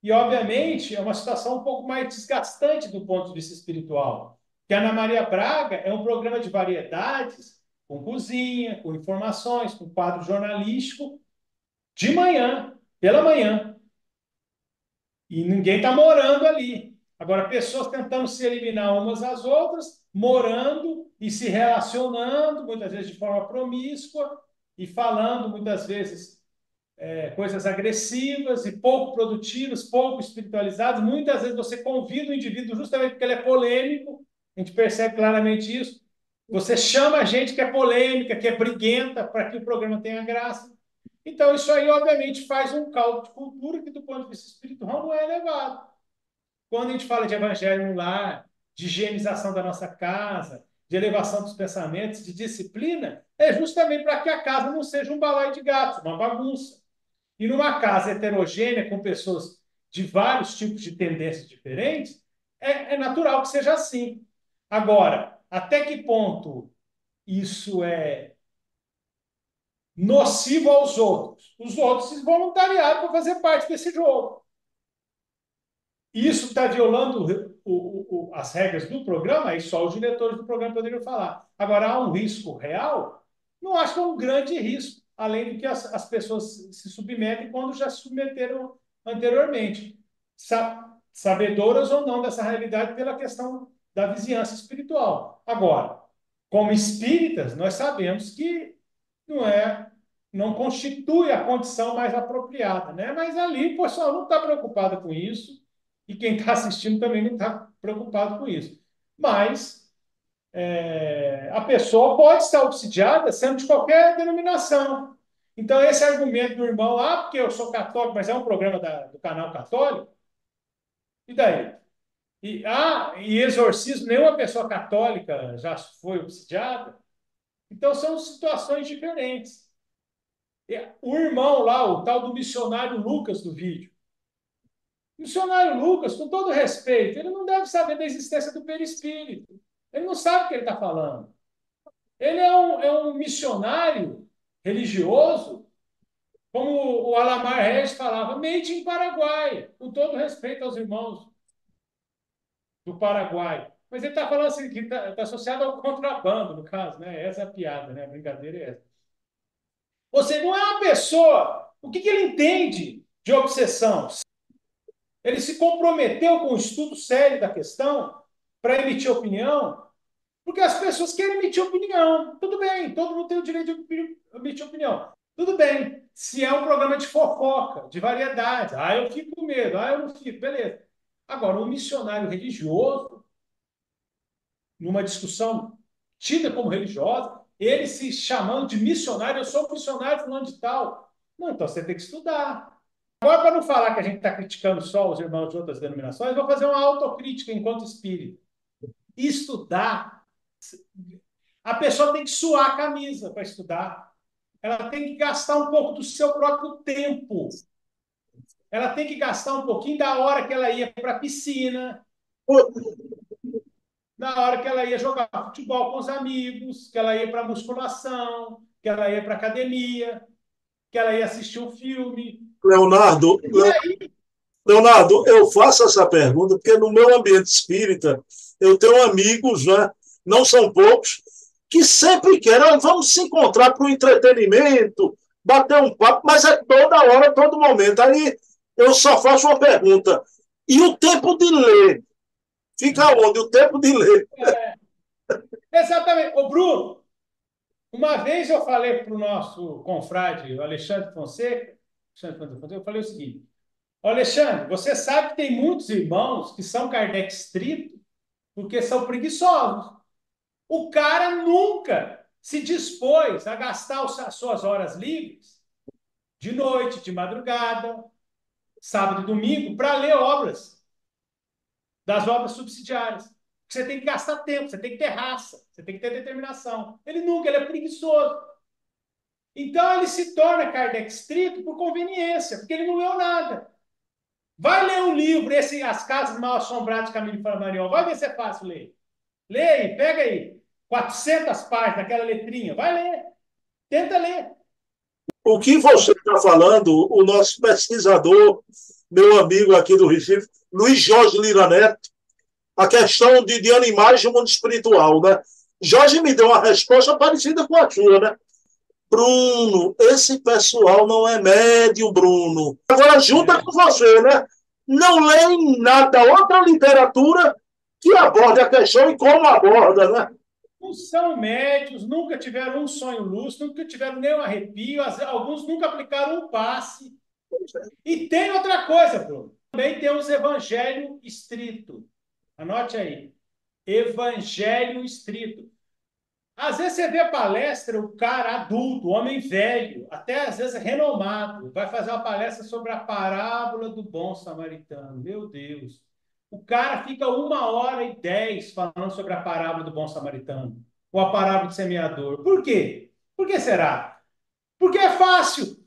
E, obviamente, é uma situação um pouco mais desgastante do ponto de vista espiritual. Que a Ana Maria Braga é um programa de variedades, com cozinha, com informações, com quadro jornalístico, de manhã, pela manhã. E ninguém está morando ali. Agora, pessoas tentando se eliminar umas às outras, morando e se relacionando, muitas vezes de forma promíscua, e falando muitas vezes é, coisas agressivas e pouco produtivas, pouco espiritualizadas. Muitas vezes você convida o indivíduo justamente porque ele é polêmico, a gente percebe claramente isso. Você chama a gente que é polêmica, que é briguenta, para que o programa tenha graça. Então, isso aí, obviamente, faz um caldo de cultura que, do ponto de vista espiritual, não é elevado. Quando a gente fala de evangelho no lar, de higienização da nossa casa, de elevação dos pensamentos, de disciplina, é justamente para que a casa não seja um balai de gatos, uma bagunça. E numa casa heterogênea, com pessoas de vários tipos de tendências diferentes, é, é natural que seja assim. Agora, até que ponto isso é nocivo aos outros? Os outros se voluntariaram para fazer parte desse jogo. Isso está violando o, o, as regras do programa, aí só os diretores do programa poderiam falar. Agora, há um risco real? Não acho que é um grande risco além do que as, as pessoas se submetem quando já se submeteram anteriormente, sabedoras ou não dessa realidade pela questão da vizinhança espiritual. Agora, como espíritas, nós sabemos que não é, não constitui a condição mais apropriada, né? Mas ali o pessoal não está preocupado com isso e quem está assistindo também não está preocupado com isso. Mas é, a pessoa pode estar obsidiada sendo de qualquer denominação. Então, esse argumento do irmão, ah, porque eu sou católico, mas é um programa da, do canal católico, e daí? E, ah, e exorcismo, nenhuma pessoa católica já foi obsidiada. Então, são situações diferentes. O irmão lá, o tal do missionário Lucas do vídeo. Missionário Lucas, com todo respeito, ele não deve saber da existência do perispírito. Ele não sabe o que ele está falando. Ele é um, é um missionário religioso, como o Alamar Regis falava, made em Paraguai, com todo respeito aos irmãos do Paraguai. Mas ele está falando assim, que está tá associado ao contrabando, no caso, né? Essa é a piada, né? A brincadeira é essa. Você não é uma pessoa. O que, que ele entende de obsessão? Ele se comprometeu com o estudo sério da questão para emitir opinião porque as pessoas querem emitir opinião. Tudo bem, todo mundo tem o direito de emitir opinião. Tudo bem. Se é um programa de fofoca, de variedade, ah, eu fico com medo, ah, eu não fico, beleza. Agora, um missionário religioso, numa discussão tida como religiosa, ele se chamando de missionário, eu sou missionário fulano de tal. Não, então você tem que estudar. Agora, para não falar que a gente está criticando só os irmãos de outras denominações, vou fazer uma autocrítica enquanto espírito. Estudar a pessoa tem que suar a camisa para estudar. Ela tem que gastar um pouco do seu próprio tempo. Ela tem que gastar um pouquinho da hora que ela ia para a piscina. na hora que ela ia jogar futebol com os amigos, que ela ia para musculação, que ela ia para academia, que ela ia assistir um filme. Leonardo, Leonardo, eu faço essa pergunta porque no meu ambiente espírita eu tenho amigos, né? não são poucos, que sempre querem, vamos se encontrar para o entretenimento, bater um papo, mas é toda hora, todo momento. Aí eu só faço uma pergunta: e o tempo de ler? Fica onde? O tempo de ler. É, exatamente. Ô, Bruno, uma vez eu falei para o nosso confrade, o Alexandre Fonseca, Alexandre Fonseca, eu falei o seguinte: Alexandre, você sabe que tem muitos irmãos que são Kardec estrito porque são preguiçosos. O cara nunca se dispôs a gastar as suas horas livres de noite, de madrugada, sábado e domingo, para ler obras das obras subsidiárias. Você tem que gastar tempo, você tem que ter raça, você tem que ter determinação. Ele nunca, ele é preguiçoso. Então ele se torna Kardec estrito por conveniência, porque ele não leu nada. Vai ler um livro, esse As Casas Mal Assombradas de Camilo Flammarion, vai ver se é fácil ler. Lê aí, pega aí. 400 páginas, aquela letrinha. Vai ler. Tenta ler. O que você está falando, o nosso pesquisador, meu amigo aqui do Recife, Luiz Jorge Lira Neto, a questão de, de animais do mundo espiritual, né? Jorge me deu uma resposta parecida com a sua, né? Bruno, esse pessoal não é médio, Bruno. Agora, junta é. com você, né? Não leem nada, outra literatura que aborde a questão e como aborda, né? Não são médios, nunca tiveram um sonho lúcido, nunca tiveram nenhum arrepio, alguns nunca aplicaram um passe. E tem outra coisa, Bruno. Também tem os evangelho estrito. Anote aí. Evangelho estrito. Às vezes você vê palestra, o cara adulto, homem velho, até às vezes renomado, vai fazer uma palestra sobre a parábola do bom samaritano. Meu Deus. O cara fica uma hora e dez falando sobre a parábola do bom samaritano, ou a parábola do semeador. Por quê? Por que será? Porque é fácil.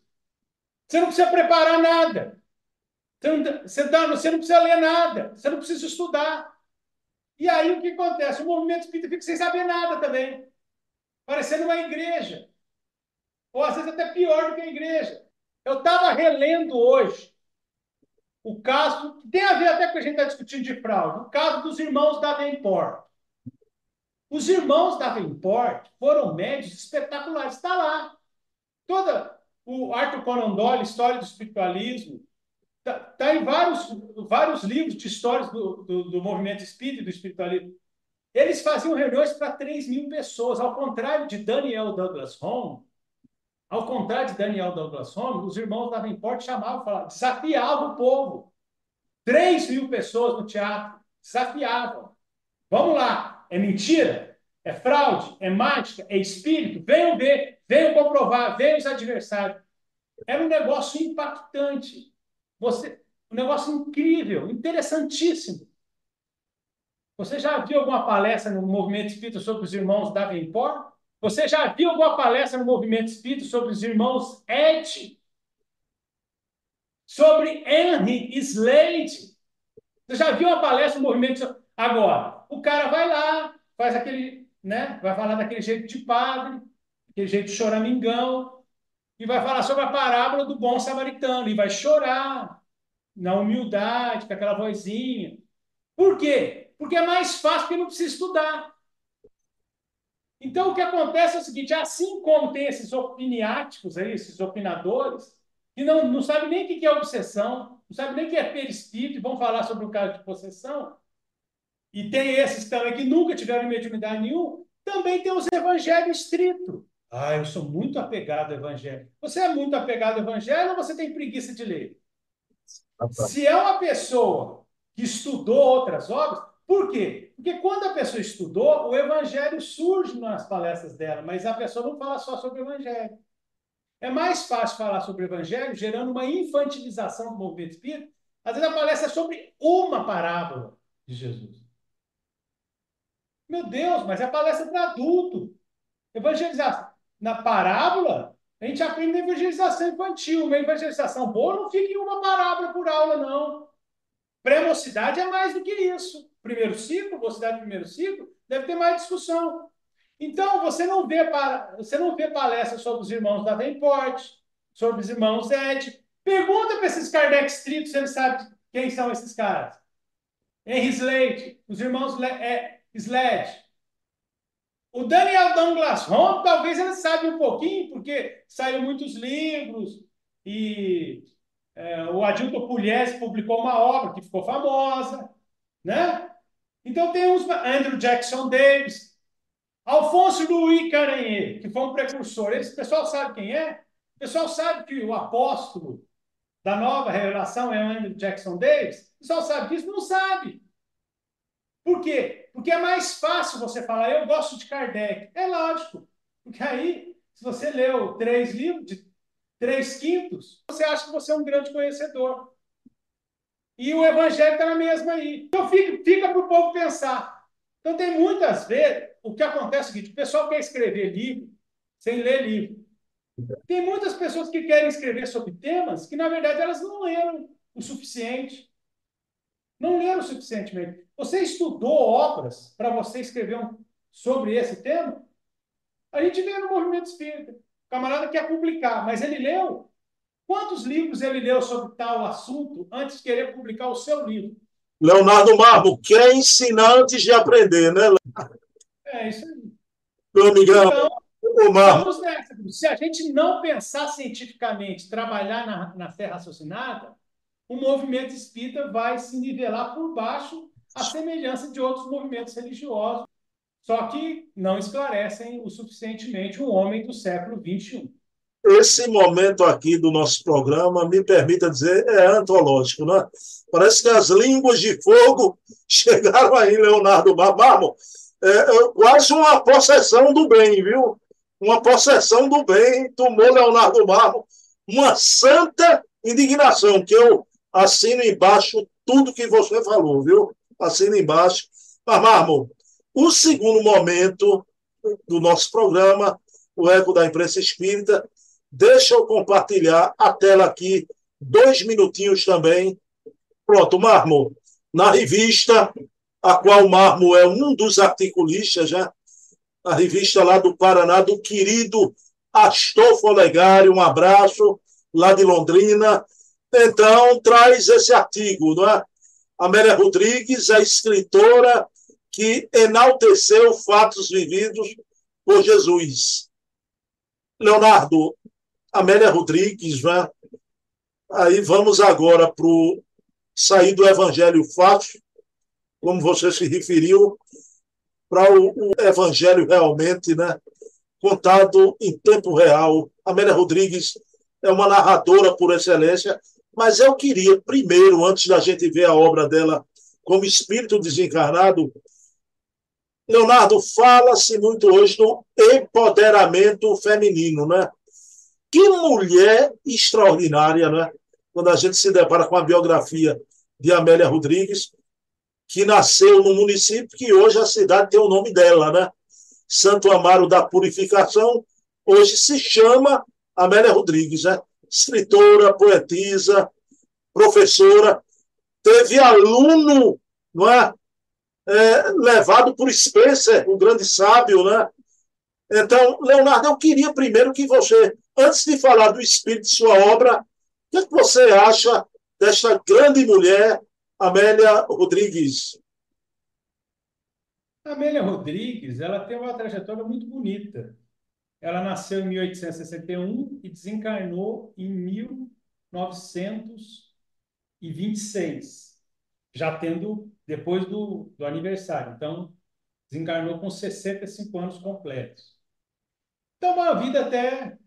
Você não precisa preparar nada. Você não, você, você não precisa ler nada. Você não precisa estudar. E aí o que acontece? O movimento espírita fica sem saber nada também parecendo uma igreja. Ou às vezes até pior do que a igreja. Eu estava relendo hoje o caso, que tem a ver até com o que a gente está discutindo de fraude, o caso dos irmãos Davenport. Os irmãos Davenport foram médios espetaculares. Está lá. Toda o Arthur Conan Doyle, História do Espiritualismo, está tá em vários, vários livros de histórias do, do, do movimento espírita e do espiritualismo. Eles faziam reuniões para 3 mil pessoas, ao contrário de Daniel Douglas Home. Ao contrário de Daniel Douglas Home, os irmãos da Venport chamavam, falavam, desafiavam o povo. 3 mil pessoas no teatro, desafiavam. Vamos lá, é mentira? É fraude? É mágica? É espírito? Venham ver, venham comprovar, venham os adversários. Era um negócio impactante. Você, um negócio incrível, interessantíssimo. Você já viu alguma palestra no movimento espírita sobre os irmãos Davenport? Você já viu alguma palestra no movimento espírita sobre os irmãos Ed? Sobre Henry Slade? Você já viu uma palestra no movimento? Agora, o cara vai lá, faz aquele, né? Vai falar daquele jeito de padre, aquele jeito de choramingão, e vai falar sobre a parábola do bom samaritano, e vai chorar na humildade, com aquela vozinha. Por quê? Porque é mais fácil, porque não precisa estudar. Então, o que acontece é o seguinte: assim como tem esses opiniáticos aí, esses opinadores, que não, não sabem nem o que é obsessão, não sabem nem o que é perispírito, e vão falar sobre o caso de possessão, e tem esses também que nunca tiveram mediunidade nenhuma, também tem os evangelhos estritos. Ah, eu sou muito apegado ao evangelho. Você é muito apegado ao evangelho ou você tem preguiça de ler? Se é uma pessoa que estudou outras obras, por quê? Porque quando a pessoa estudou, o evangelho surge nas palestras dela, mas a pessoa não fala só sobre o evangelho. É mais fácil falar sobre o evangelho gerando uma infantilização do movimento espírita. Às vezes a palestra é sobre uma parábola de Jesus. Meu Deus, mas é palestra para adulto. Evangelização. Na parábola, a gente aprende a evangelização infantil. Uma evangelização boa não fica em uma parábola por aula, não. Pré-mocidade é mais do que isso. Primeiro ciclo, mocidade primeiro ciclo, deve ter mais discussão. Então, você não vê, para, você não vê palestras sobre os irmãos da Davenport, sobre os irmãos Ed. Pergunta para esses Kardec estritos se eles sabem quem são esses caras. Henry Slade, os irmãos é, Slade. O Daniel Douglas Home, talvez ele saiba um pouquinho, porque saíram muitos livros e é, o Adilton Pugliese publicou uma obra que ficou famosa, né? Então tem uns Andrew Jackson Davis, Alfonso Louis Caranhê, que foi um precursor. Esse pessoal sabe quem é? O pessoal sabe que o apóstolo da nova revelação é o Andrew Jackson Davis? O pessoal sabe disso? Não sabe. Por quê? Porque é mais fácil você falar, eu gosto de Kardec. É lógico. Porque aí, se você leu três livros, de três quintos, você acha que você é um grande conhecedor. E o evangelho está na mesma aí. Então fica, fica para o povo pensar. Então tem muitas vezes, o que acontece é o seguinte, o pessoal quer escrever livro sem ler livro. Tem muitas pessoas que querem escrever sobre temas que, na verdade, elas não leram o suficiente. Não leram suficientemente. Você estudou obras para você escrever um, sobre esse tema? A gente lê no movimento espírita. O camarada quer publicar, mas ele leu. Quantos livros ele leu sobre tal assunto antes de querer publicar o seu livro? Leonardo Marmo quer ensinar antes de aprender, né? É isso aí. Meu amigão, então, vamos nessa. Se a gente não pensar cientificamente, trabalhar na, na fé raciocinada, o movimento espírita vai se nivelar por baixo à semelhança de outros movimentos religiosos, só que não esclarecem o suficientemente o homem do século XXI. Esse momento aqui do nosso programa, me permita dizer, é antológico, né? Parece que as línguas de fogo chegaram aí, Leonardo Marmo. É, é, quase uma possessão do bem, viu? Uma possessão do bem tomou Leonardo Marmo. Uma santa indignação, que eu assino embaixo tudo que você falou, viu? Assino embaixo. Marmo, o segundo momento do nosso programa, o Eco da Imprensa Espírita, deixa eu compartilhar a tela aqui, dois minutinhos também, Pronto, Marmo, na revista, a qual o Marmo é um dos articulistas, já, a revista lá do Paraná, do querido Astolfo Olegário, um abraço, lá de Londrina. Então, traz esse artigo, não é? Amélia Rodrigues, a escritora que enalteceu fatos vividos por Jesus. Leonardo, Amélia Rodrigues, né? aí vamos agora para o sair do evangelho fácil, como você se referiu, para o, o, evangelho realmente, né, contado em tempo real. Amélia Rodrigues é uma narradora por excelência, mas eu queria, primeiro, antes da gente ver a obra dela como espírito desencarnado, Leonardo, fala-se muito hoje do empoderamento feminino, né? Que mulher extraordinária, né? Quando a gente se depara com a biografia de Amélia Rodrigues, que nasceu no município que hoje a cidade tem o nome dela, né? Santo Amaro da Purificação, hoje se chama Amélia Rodrigues, né? Escritora, poetisa, professora, teve aluno, não é? É levado por Spencer, o grande sábio, né? Então, Leonardo, eu queria primeiro que você, antes de falar do espírito de sua obra, o que, é você acha desta grande mulher, Amélia Rodrigues. Amélia Rodrigues, ela tem uma trajetória muito bonita. Ela nasceu em 1861 e desencarnou em 1926, já tendo depois do, do aniversário. Então, desencarnou com 65 anos completos. Então, uma vida até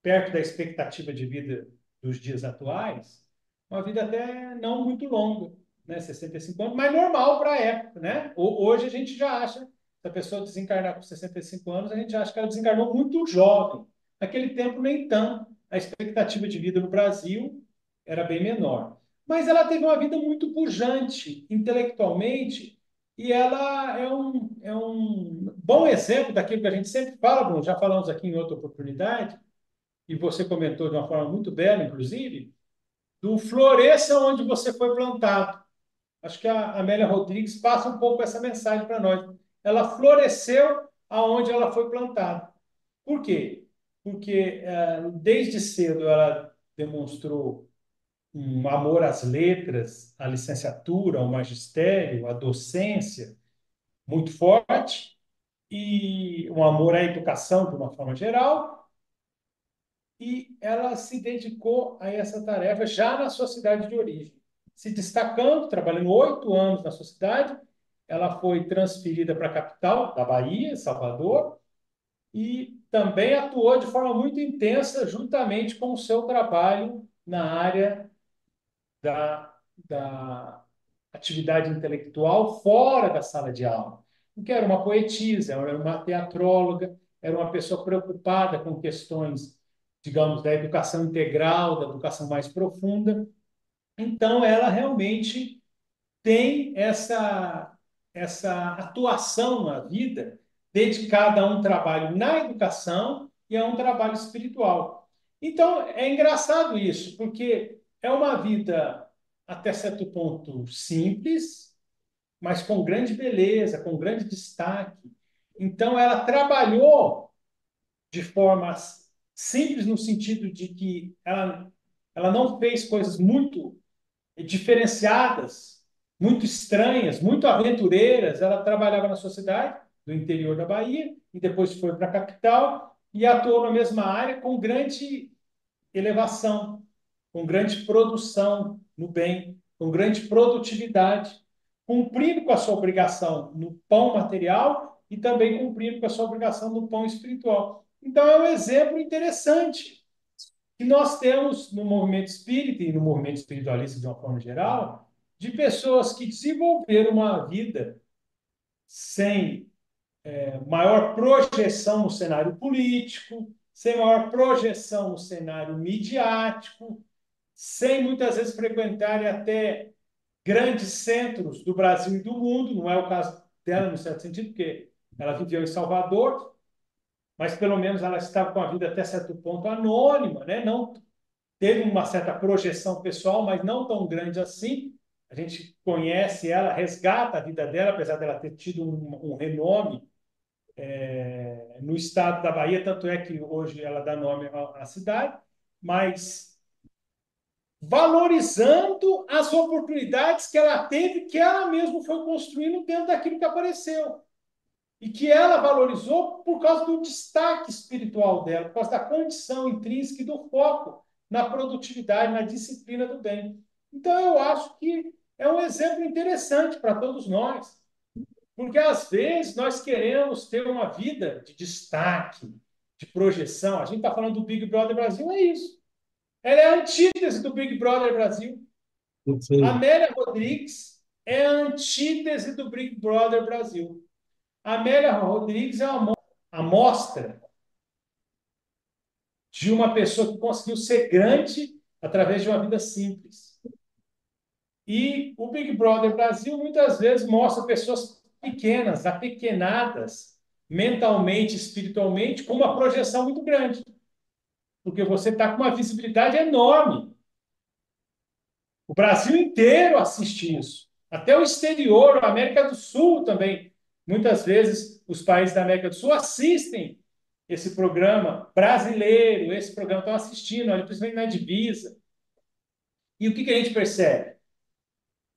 perto da expectativa de vida dos dias atuais, uma vida até não muito longa, né? 65 anos, mas normal para a época, né? Hoje a gente já acha, se a pessoa desencarnar com 65 anos, a gente acha que ela desencarnou muito jovem. Naquele tempo, nem tanto. A expectativa de vida no Brasil era bem menor. Mas ela teve uma vida muito pujante intelectualmente e ela é um, é um bom exemplo daquilo que a gente sempre fala, Bruno, já falamos aqui em outra oportunidade, e você comentou de uma forma muito bela, inclusive, do floresça onde você foi plantado. Acho que a Amélia Rodrigues passa um pouco essa mensagem para nós. Ela floresceu aonde ela foi plantada. Por quê? Porque é, desde cedo ela demonstrou um amor às letras, à licenciatura, ao magistério, à docência muito forte e um amor à educação de uma forma geral. E ela se dedicou a essa tarefa já na sua cidade de origem, se destacando, trabalhando oito anos na sua cidade. Ela foi transferida para a capital da Bahia, Salvador, e também atuou de forma muito intensa juntamente com o seu trabalho na área da, da atividade intelectual fora da sala de aula. Porque era uma poetisa, era uma teatróloga, era uma pessoa preocupada com questões, digamos, da educação integral, da educação mais profunda. Então, ela realmente tem essa, essa atuação na vida dedicada a um trabalho na educação e a um trabalho espiritual. Então, é engraçado isso, porque é uma vida, até certo ponto, simples, mas com grande beleza, com grande destaque. Então, ela trabalhou de forma simples, no sentido de que ela, ela não fez coisas muito diferenciadas, muito estranhas, muito aventureiras. Ela trabalhava na sociedade do interior da Bahia e depois foi para a capital e atuou na mesma área com grande elevação, com grande produção no bem, com grande produtividade, cumprindo com a sua obrigação no pão material e também cumprindo com a sua obrigação no pão espiritual. Então é um exemplo interessante que nós temos no movimento espírita e no movimento espiritualista de uma forma geral, de pessoas que desenvolveram uma vida sem é, maior projeção no cenário político, sem maior projeção no cenário midiático, sem muitas vezes frequentarem até grandes centros do Brasil e do mundo, não é o caso dela, no certo sentido, porque ela viveu em Salvador, mas pelo menos ela estava com a vida até certo ponto anônima, né? não teve uma certa projeção pessoal, mas não tão grande assim. A gente conhece ela, resgata a vida dela, apesar dela ter tido um, um renome é, no estado da Bahia, tanto é que hoje ela dá nome à, à cidade, mas valorizando as oportunidades que ela teve, que ela mesma foi construindo dentro daquilo que apareceu. E que ela valorizou por causa do destaque espiritual dela, por causa da condição intrínseca e do foco na produtividade, na disciplina do bem. Então, eu acho que é um exemplo interessante para todos nós. Porque às vezes nós queremos ter uma vida de destaque, de projeção. A gente está falando do Big Brother Brasil, é isso. Ela é a antítese do Big Brother Brasil. Sim. Amélia Rodrigues é a antítese do Big Brother Brasil. Amélia Rodrigues é uma amostra de uma pessoa que conseguiu ser grande através de uma vida simples. E o Big Brother Brasil muitas vezes mostra pessoas pequenas, apequenadas, mentalmente, espiritualmente, com uma projeção muito grande. Porque você está com uma visibilidade enorme. O Brasil inteiro assiste isso. Até o exterior, a América do Sul também. Muitas vezes os países da América do Sul assistem esse programa brasileiro, esse programa estão assistindo, olha, principalmente na divisa. E o que, que a gente percebe?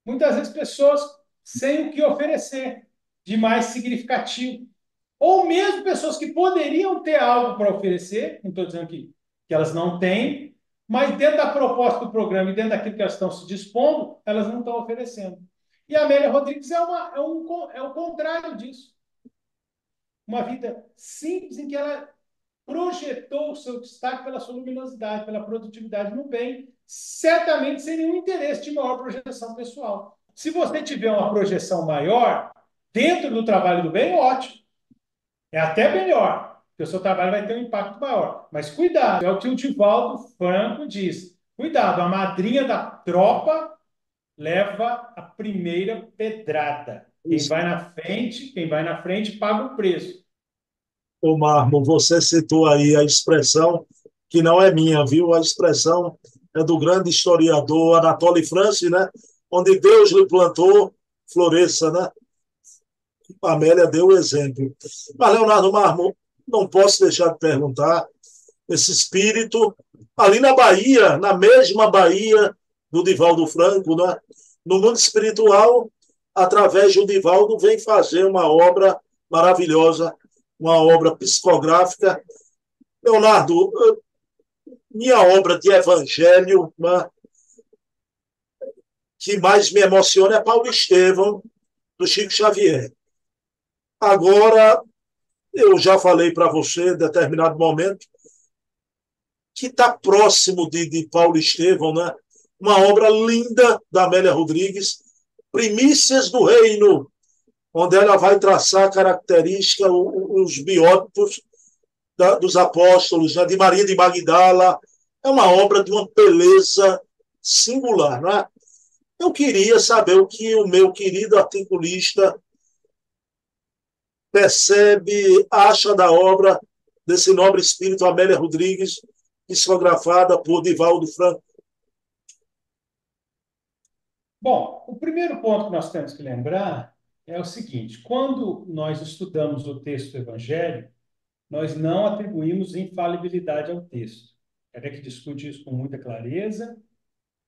Muitas vezes pessoas sem o que oferecer de mais significativo. Ou mesmo pessoas que poderiam ter algo para oferecer, não estou dizendo que, que elas não têm, mas dentro da proposta do programa e dentro daquilo que elas estão se dispondo, elas não estão oferecendo. E a Amélia Rodrigues é, uma, é, um, é o contrário disso. Uma vida simples em que ela projetou o seu destaque pela sua luminosidade, pela produtividade no bem, certamente sem nenhum interesse de maior projeção pessoal. Se você tiver uma projeção maior, dentro do trabalho do bem, ótimo. É até melhor, porque o seu trabalho vai ter um impacto maior. Mas cuidado, é o que o Divaldo Franco diz. Cuidado, a madrinha da tropa leva a primeira pedrada. Quem Isso. vai na frente, quem vai na frente paga o preço. Ô Marmo, você citou aí a expressão que não é minha, viu? A expressão é do grande historiador Anatoly France, né? onde Deus lhe plantou, floresça, né? A Amélia deu o exemplo. Mas, Leonardo Marmo, não posso deixar de perguntar, esse espírito, ali na Bahia, na mesma Bahia do Divaldo Franco, né? no mundo espiritual, através de Divaldo, vem fazer uma obra maravilhosa, uma obra psicográfica. Leonardo, minha obra de evangelho né, que mais me emociona é Paulo Estevão, do Chico Xavier. Agora, eu já falei para você em determinado momento que está próximo de, de Paulo Estevão, né? uma obra linda da Amélia Rodrigues, Primícias do Reino, onde ela vai traçar característica, os biótipos da, dos apóstolos, né? de Maria de Magdala. É uma obra de uma beleza singular. Não é? Eu queria saber o que o meu querido articulista percebe, acha da obra desse nobre espírito Amélia Rodrigues, psicografada por Divaldo Franco. Bom, o primeiro ponto que nós temos que lembrar é o seguinte: quando nós estudamos o texto do Evangelho, nós não atribuímos infalibilidade ao texto. É que discute isso com muita clareza,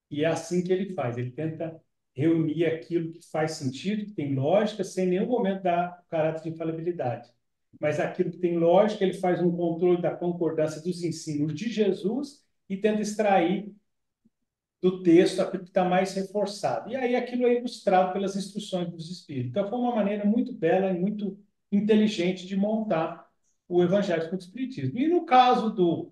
e é assim que ele faz. Ele tenta reunir aquilo que faz sentido, que tem lógica, sem nenhum momento dar o caráter de infalibilidade. Mas aquilo que tem lógica, ele faz um controle da concordância dos ensinos de Jesus e tenta extrair do texto aquilo que está mais reforçado. E aí aquilo é ilustrado pelas instruções dos Espíritos. Então foi uma maneira muito bela e muito inteligente de montar o Evangelho com o Espiritismo. E no caso do,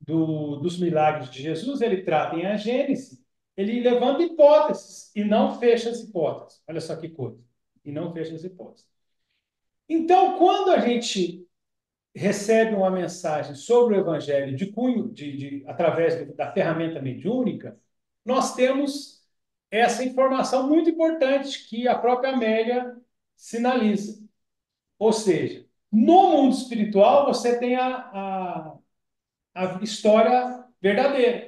do, dos milagres de Jesus, ele trata em a Gênese, ele levanta hipóteses e não fecha as hipóteses. Olha só que coisa. E não fecha as hipóteses. Então, quando a gente recebe uma mensagem sobre o Evangelho de cunho, de, de, através da ferramenta mediúnica, nós temos essa informação muito importante que a própria Amélia sinaliza. Ou seja, no mundo espiritual você tem a, a, a história verdadeira.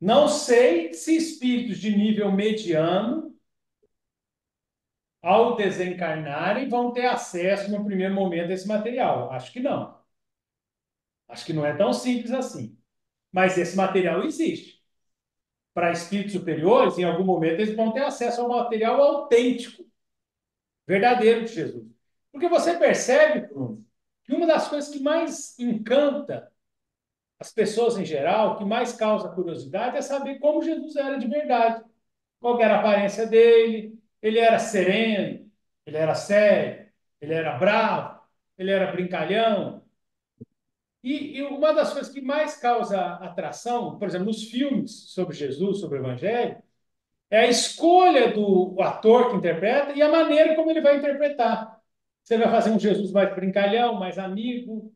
Não sei se espíritos de nível mediano, ao desencarnarem, vão ter acesso no primeiro momento a esse material. Acho que não. Acho que não é tão simples assim. Mas esse material existe. Para espíritos superiores, em algum momento, eles vão ter acesso ao material autêntico, verdadeiro de Jesus. Porque você percebe, Bruno, que uma das coisas que mais encanta as pessoas em geral, o que mais causa curiosidade é saber como Jesus era de verdade. Qual era a aparência dele? Ele era sereno, ele era sério, ele era bravo, ele era brincalhão. E, e uma das coisas que mais causa atração, por exemplo, nos filmes sobre Jesus, sobre o Evangelho, é a escolha do ator que interpreta e a maneira como ele vai interpretar. Você vai fazer um Jesus mais brincalhão, mais amigo,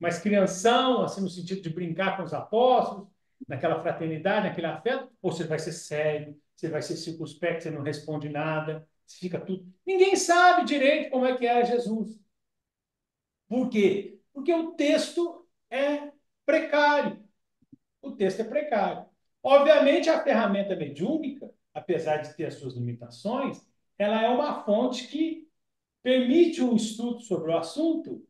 mais crianção, assim, no sentido de brincar com os apóstolos, naquela fraternidade, naquele afeto, ou você vai ser sério, você vai ser circunspecto, você não responde nada, você fica tudo. Ninguém sabe direito como é que era Jesus. Por quê? Porque o texto é precário. O texto é precário. Obviamente, a ferramenta mediúnica, apesar de ter as suas limitações, ela é uma fonte que permite um estudo sobre o assunto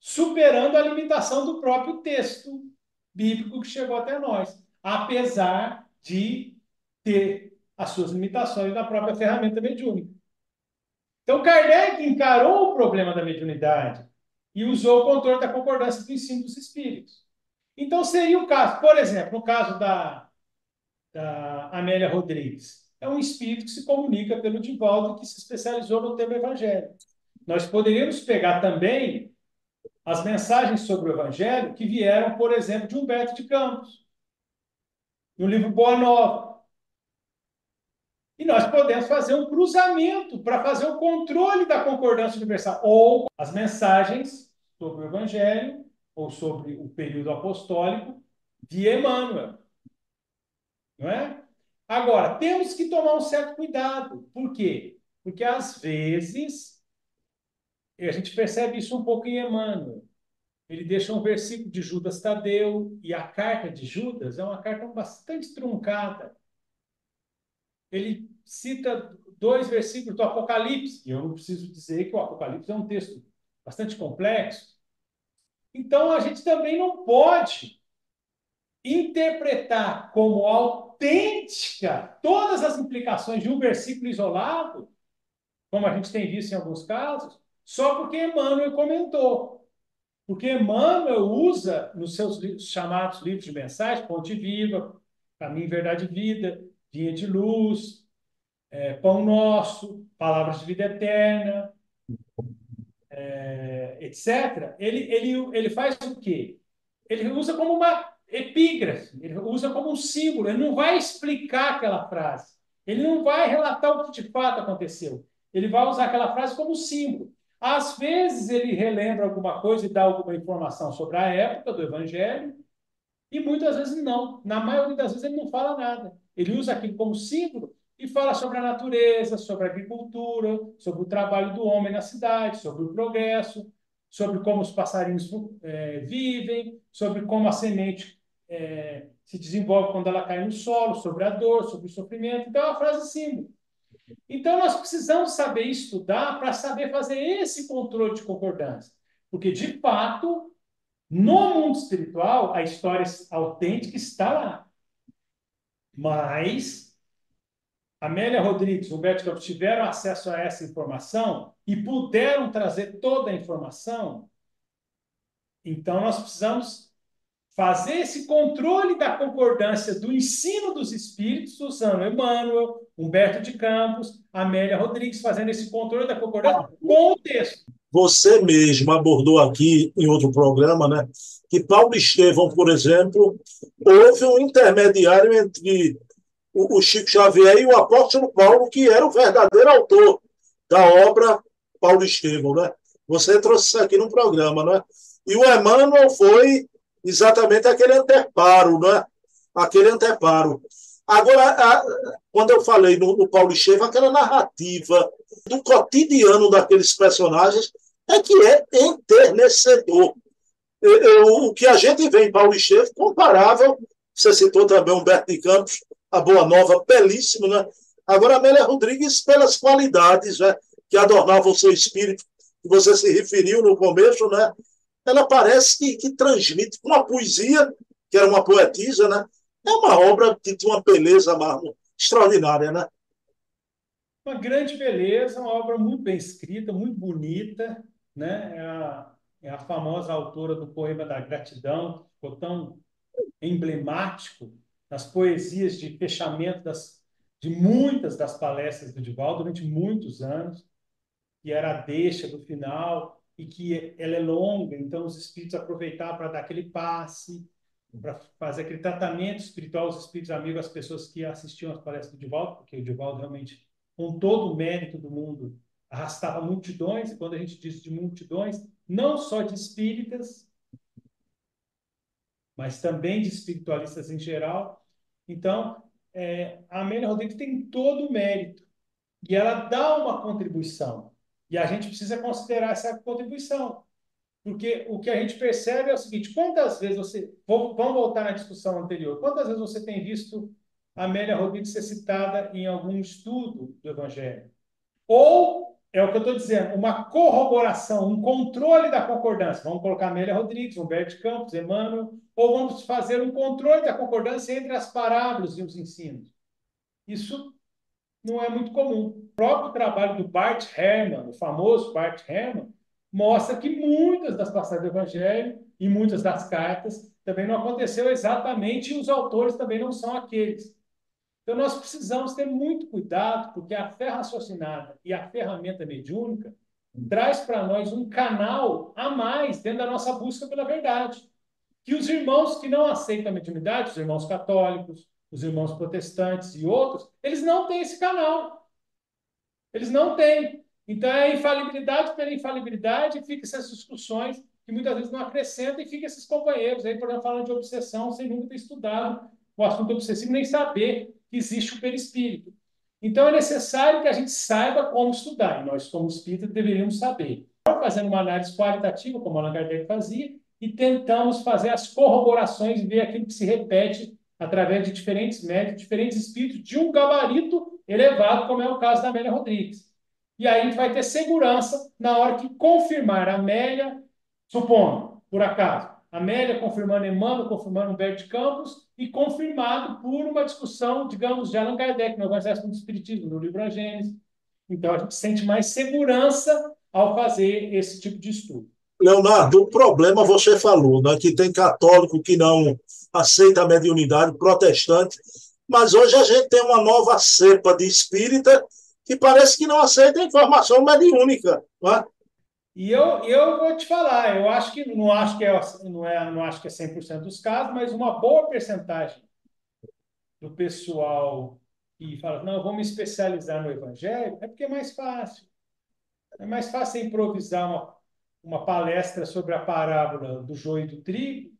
superando a limitação do próprio texto bíblico que chegou até nós, apesar de ter as suas limitações da própria ferramenta mediúnica. Então, Kardec encarou o problema da mediunidade e usou o controle da concordância do ensino dos espíritos. Então, seria o caso, por exemplo, no caso da, da Amélia Rodrigues, é um espírito que se comunica pelo Divaldo, que se especializou no tema evangélico. Nós poderíamos pegar também as mensagens sobre o Evangelho que vieram, por exemplo, de Humberto de Campos, no livro Boa Nova. E nós podemos fazer um cruzamento para fazer o controle da concordância universal, ou as mensagens sobre o Evangelho, ou sobre o período apostólico, de Emmanuel. Não é? Agora, temos que tomar um certo cuidado. Por quê? Porque às vezes e a gente percebe isso um pouco em Emmanuel. Ele deixa um versículo de Judas Tadeu, e a carta de Judas é uma carta bastante truncada. ele cita dois versículos do Apocalipse, e eu não preciso dizer que o Apocalipse é um texto bastante complexo. Então, a gente também não pode interpretar como autêntica todas as implicações de um versículo isolado, como a gente tem visto em alguns casos, só porque Emmanuel comentou. Porque Emmanuel usa nos seus chamados livros de mensagem, Ponte Viva, Caminho, Verdade e Vida, Vinha de Luz, é, Pão Nosso, Palavras de Vida Eterna, é, etc. Ele, ele, ele faz o quê? Ele usa como uma epígrafe, ele usa como um símbolo, ele não vai explicar aquela frase, ele não vai relatar o que de fato aconteceu, ele vai usar aquela frase como símbolo. Às vezes ele relembra alguma coisa e dá alguma informação sobre a época do Evangelho, e muitas vezes não. Na maioria das vezes ele não fala nada. Ele usa aquilo como símbolo e fala sobre a natureza, sobre a agricultura, sobre o trabalho do homem na cidade, sobre o progresso, sobre como os passarinhos é, vivem, sobre como a semente é, se desenvolve quando ela cai no solo, sobre a dor, sobre o sofrimento. Então, é uma frase símbolo. Então, nós precisamos saber estudar para saber fazer esse controle de concordância. Porque, de fato, no mundo espiritual, a história autêntica está lá. Mas Amélia Rodrigues, Humberto Campos tiveram acesso a essa informação e puderam trazer toda a informação. Então, nós precisamos fazer esse controle da concordância do ensino dos espíritos, usando Emmanuel, Humberto de Campos, Amélia Rodrigues, fazendo esse controle da concordância com o texto. Você mesmo abordou aqui em outro programa, né, que Paulo Estevão, por exemplo, houve um intermediário entre o Chico Xavier e o apóstolo Paulo, que era o verdadeiro autor da obra Paulo Estevão, né? Você trouxe isso aqui no programa, né? E o Emmanuel foi exatamente aquele anteparo, né? Aquele anteparo. Agora, a, quando eu falei no, no Paulo Estevam, aquela narrativa do cotidiano daqueles personagens é que é enternecedor. Eu, eu, o que a gente vê em Paulo Estevam, comparável, você citou também Humberto de Campos, a Boa Nova, belíssimo, né? Agora, Amélia Rodrigues, pelas qualidades né, que adornavam o seu espírito, que você se referiu no começo, né? Ela parece que, que transmite com a poesia, que era uma poetisa, né? É uma obra que tem uma beleza Marlon, extraordinária, né? Uma grande beleza, uma obra muito bem escrita, muito bonita, né? É a, é a famosa autora do poema da gratidão, que ficou tão emblemático nas poesias de fechamento das, de muitas das palestras do Dival durante muitos anos, e era a deixa do final, e que ela é longa, então os espíritos aproveitaram para dar aquele passe, para fazer aquele tratamento espiritual aos espíritos amigos, às pessoas que assistiam às palestras do Divaldo, porque o Divaldo realmente, com todo o mérito do mundo, arrastava multidões, e quando a gente diz de multidões, não só de espíritas, mas também de espiritualistas em geral. Então, é, a Amélia Rodrigues tem todo o mérito, e ela dá uma contribuição. E a gente precisa considerar essa contribuição. Porque o que a gente percebe é o seguinte: quantas vezes você. Vamos voltar na discussão anterior. Quantas vezes você tem visto a Amélia Rodrigues ser citada em algum estudo do Evangelho? Ou, é o que eu estou dizendo, uma corroboração, um controle da concordância. Vamos colocar Amélia Rodrigues, Humberto Campos, Emmanuel, ou vamos fazer um controle da concordância entre as parábolas e os ensinos. Isso não é muito comum. Próprio trabalho do Bart Herman, o famoso Bart Herman, mostra que muitas das passagens do Evangelho e muitas das cartas também não aconteceu exatamente e os autores também não são aqueles. Então nós precisamos ter muito cuidado, porque a fé raciocinada e a ferramenta mediúnica traz para nós um canal a mais dentro da nossa busca pela verdade. Que os irmãos que não aceitam a mediunidade, os irmãos católicos, os irmãos protestantes e outros, eles não têm esse canal. Eles não têm. Então, é infalibilidade pela infalibilidade fica essas discussões que muitas vezes não acrescentam e fica esses companheiros aí, por exemplo, falando de obsessão sem nunca ter estudado o assunto obsessivo, nem saber que existe o perispírito. Então, é necessário que a gente saiba como estudar, e nós, como espíritas, deveríamos saber. Fazendo uma análise qualitativa, como Allan Kardec fazia, e tentamos fazer as corroborações e ver aquilo que se repete através de diferentes médios, diferentes espíritos, de um gabarito elevado, como é o caso da Amélia Rodrigues. E aí a gente vai ter segurança na hora que confirmar a Amélia, supondo, por acaso, Amélia confirmando Emmanuel, confirmando Humberto de Campos, e confirmado por uma discussão, digamos, de Allan Kardec, no Evangelho do Espiritismo, no livro Gênesis. Então, a gente sente mais segurança ao fazer esse tipo de estudo. Leonardo, o problema você falou, né, que tem católico que não aceita a mediunidade, protestante, mas hoje a gente tem uma nova cepa de espírita que parece que não aceita informação mediúnica. Né? E eu, eu vou te falar, eu acho que não acho que é, não é, não acho que é 100% dos casos, mas uma boa percentagem do pessoal que fala, não, eu vou me especializar no evangelho, é porque é mais fácil. É mais fácil improvisar uma, uma palestra sobre a parábola do joio e do trigo,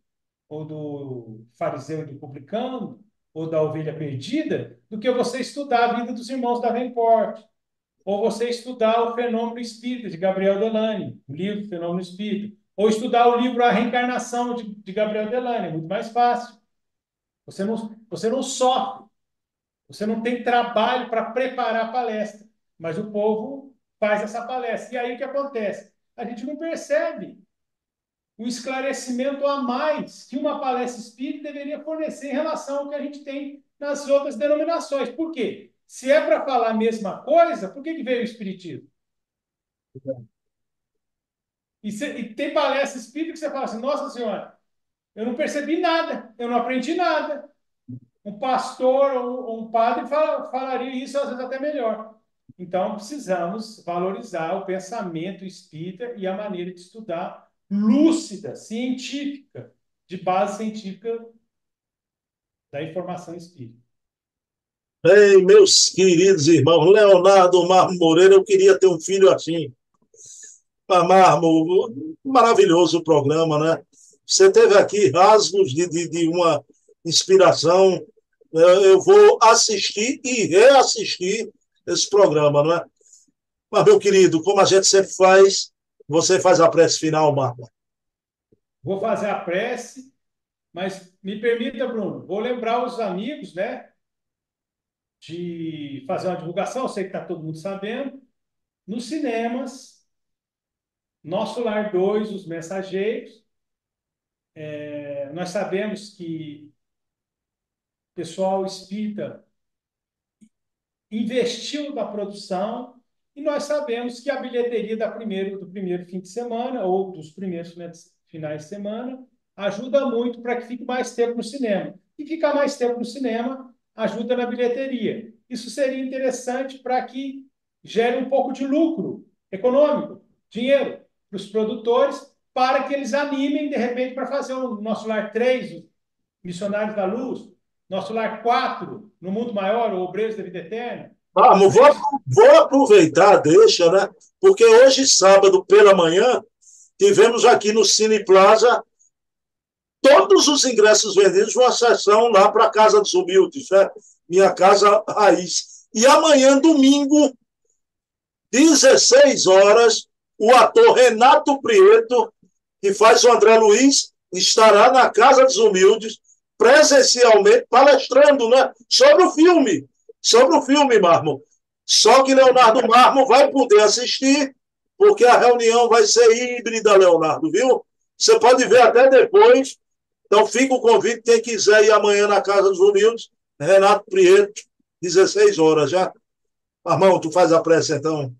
ou do fariseu e do publicano, ou da ovelha perdida, do que você estudar a vida dos irmãos da Venport, ou você estudar o Fenômeno Espírita, de Gabriel Delane, o livro Fenômeno Espírita, ou estudar o livro A Reencarnação, de, de Gabriel Delane, é muito mais fácil. Você não, você não sofre, você não tem trabalho para preparar a palestra, mas o povo faz essa palestra. E aí o que acontece? A gente não percebe o esclarecimento a mais que uma palestra espírita deveria fornecer em relação ao que a gente tem nas outras denominações. Por quê? Se é para falar a mesma coisa, por que, que veio o Espiritismo? E, se, e, tem palestra espírita que você fala assim, nossa senhora, eu não percebi nada, eu não aprendi nada. Um pastor ou um padre fala, falaria isso às vezes até melhor. Então, precisamos valorizar o pensamento espírita e a maneira de estudar lúcida, científica, de base científica da informação espírita. Ei, meus queridos irmãos, Leonardo Marmo Moreira, eu queria ter um filho assim. Marmo, maravilhoso o programa, né? Você teve aqui rasgos de, de, de uma inspiração. Eu vou assistir e reassistir esse programa, não é? Mas, meu querido, como a gente sempre faz, você faz a prece final, Marco. Vou fazer a prece, mas me permita, Bruno, vou lembrar os amigos, né, de fazer uma divulgação, eu sei que está todo mundo sabendo, nos cinemas, Nosso Lar 2, Os Mensageiros, é, nós sabemos que o pessoal espírita investiu na produção, e nós sabemos que a bilheteria da primeiro, do primeiro fim de semana, ou dos primeiros finais de semana, ajuda muito para que fique mais tempo no cinema. E ficar mais tempo no cinema ajuda na bilheteria. Isso seria interessante para que gere um pouco de lucro econômico, dinheiro para os produtores, para que eles animem, de repente, para fazer o nosso lar 3, Missionários da Luz, nosso lar 4, no mundo maior, o Obreiros da Vida Eterna, Vamos, vou, vou aproveitar, deixa, né? Porque hoje, sábado, pela manhã, tivemos aqui no Cine Plaza todos os ingressos vendidos uma sessão lá para a Casa dos Humildes, né? Minha casa raiz. E amanhã, domingo, 16 horas, o ator Renato Prieto, que faz o André Luiz, estará na Casa dos Humildes, presencialmente, palestrando né, sobre o filme sobre o filme Marmo. Só que Leonardo Marmo vai poder assistir, porque a reunião vai ser híbrida, Leonardo, viu? Você pode ver até depois. Então fica o convite, quem quiser ir amanhã na Casa dos Unidos, Renato Prieto, 16 horas já. Marmão, tu faz a prece então.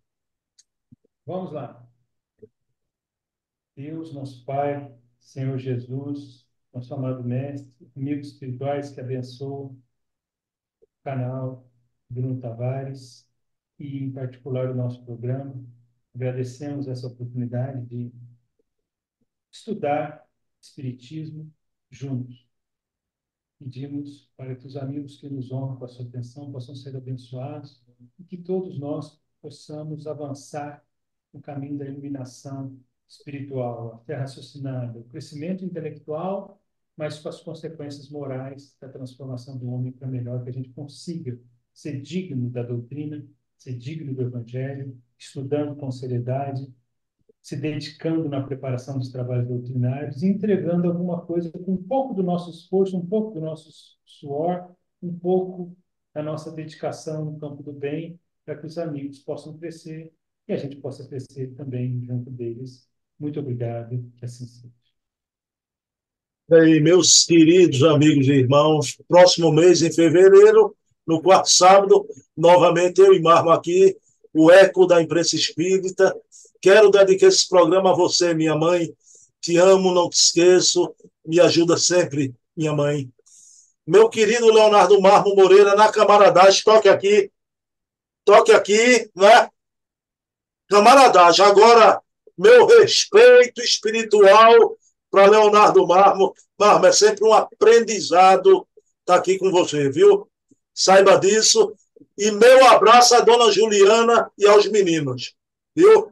Vamos lá. Deus, nosso Pai, Senhor Jesus, nosso amado Mestre, amigos espirituais que abençoam o canal, Bruno Tavares e, em particular, o nosso programa. Agradecemos essa oportunidade de estudar Espiritismo juntos. Pedimos para que os amigos que nos honram com a sua atenção possam ser abençoados e que todos nós possamos avançar no caminho da iluminação espiritual, até raciocinada, o crescimento intelectual, mas com as consequências morais da transformação do homem para melhor, que a gente consiga ser digno da doutrina, ser digno do evangelho, estudando com seriedade, se dedicando na preparação dos trabalhos doutrinários, entregando alguma coisa com um pouco do nosso esforço, um pouco do nosso suor, um pouco da nossa dedicação no campo do bem, para que os amigos possam crescer e a gente possa crescer também junto deles. Muito obrigado, que assim seja. Bem, meus queridos amigos e irmãos, próximo mês, em fevereiro, no quarto sábado, novamente eu e Marmo aqui, o eco da imprensa espírita. Quero dedicar esse programa a você, minha mãe. Te amo, não te esqueço. Me ajuda sempre, minha mãe. Meu querido Leonardo Marmo Moreira, na camaradagem, toque aqui. Toque aqui, né? Camaradagem. Agora, meu respeito espiritual para Leonardo Marmo. Marmo, é sempre um aprendizado estar aqui com você, viu? Saiba disso. E meu abraço à dona Juliana e aos meninos, viu?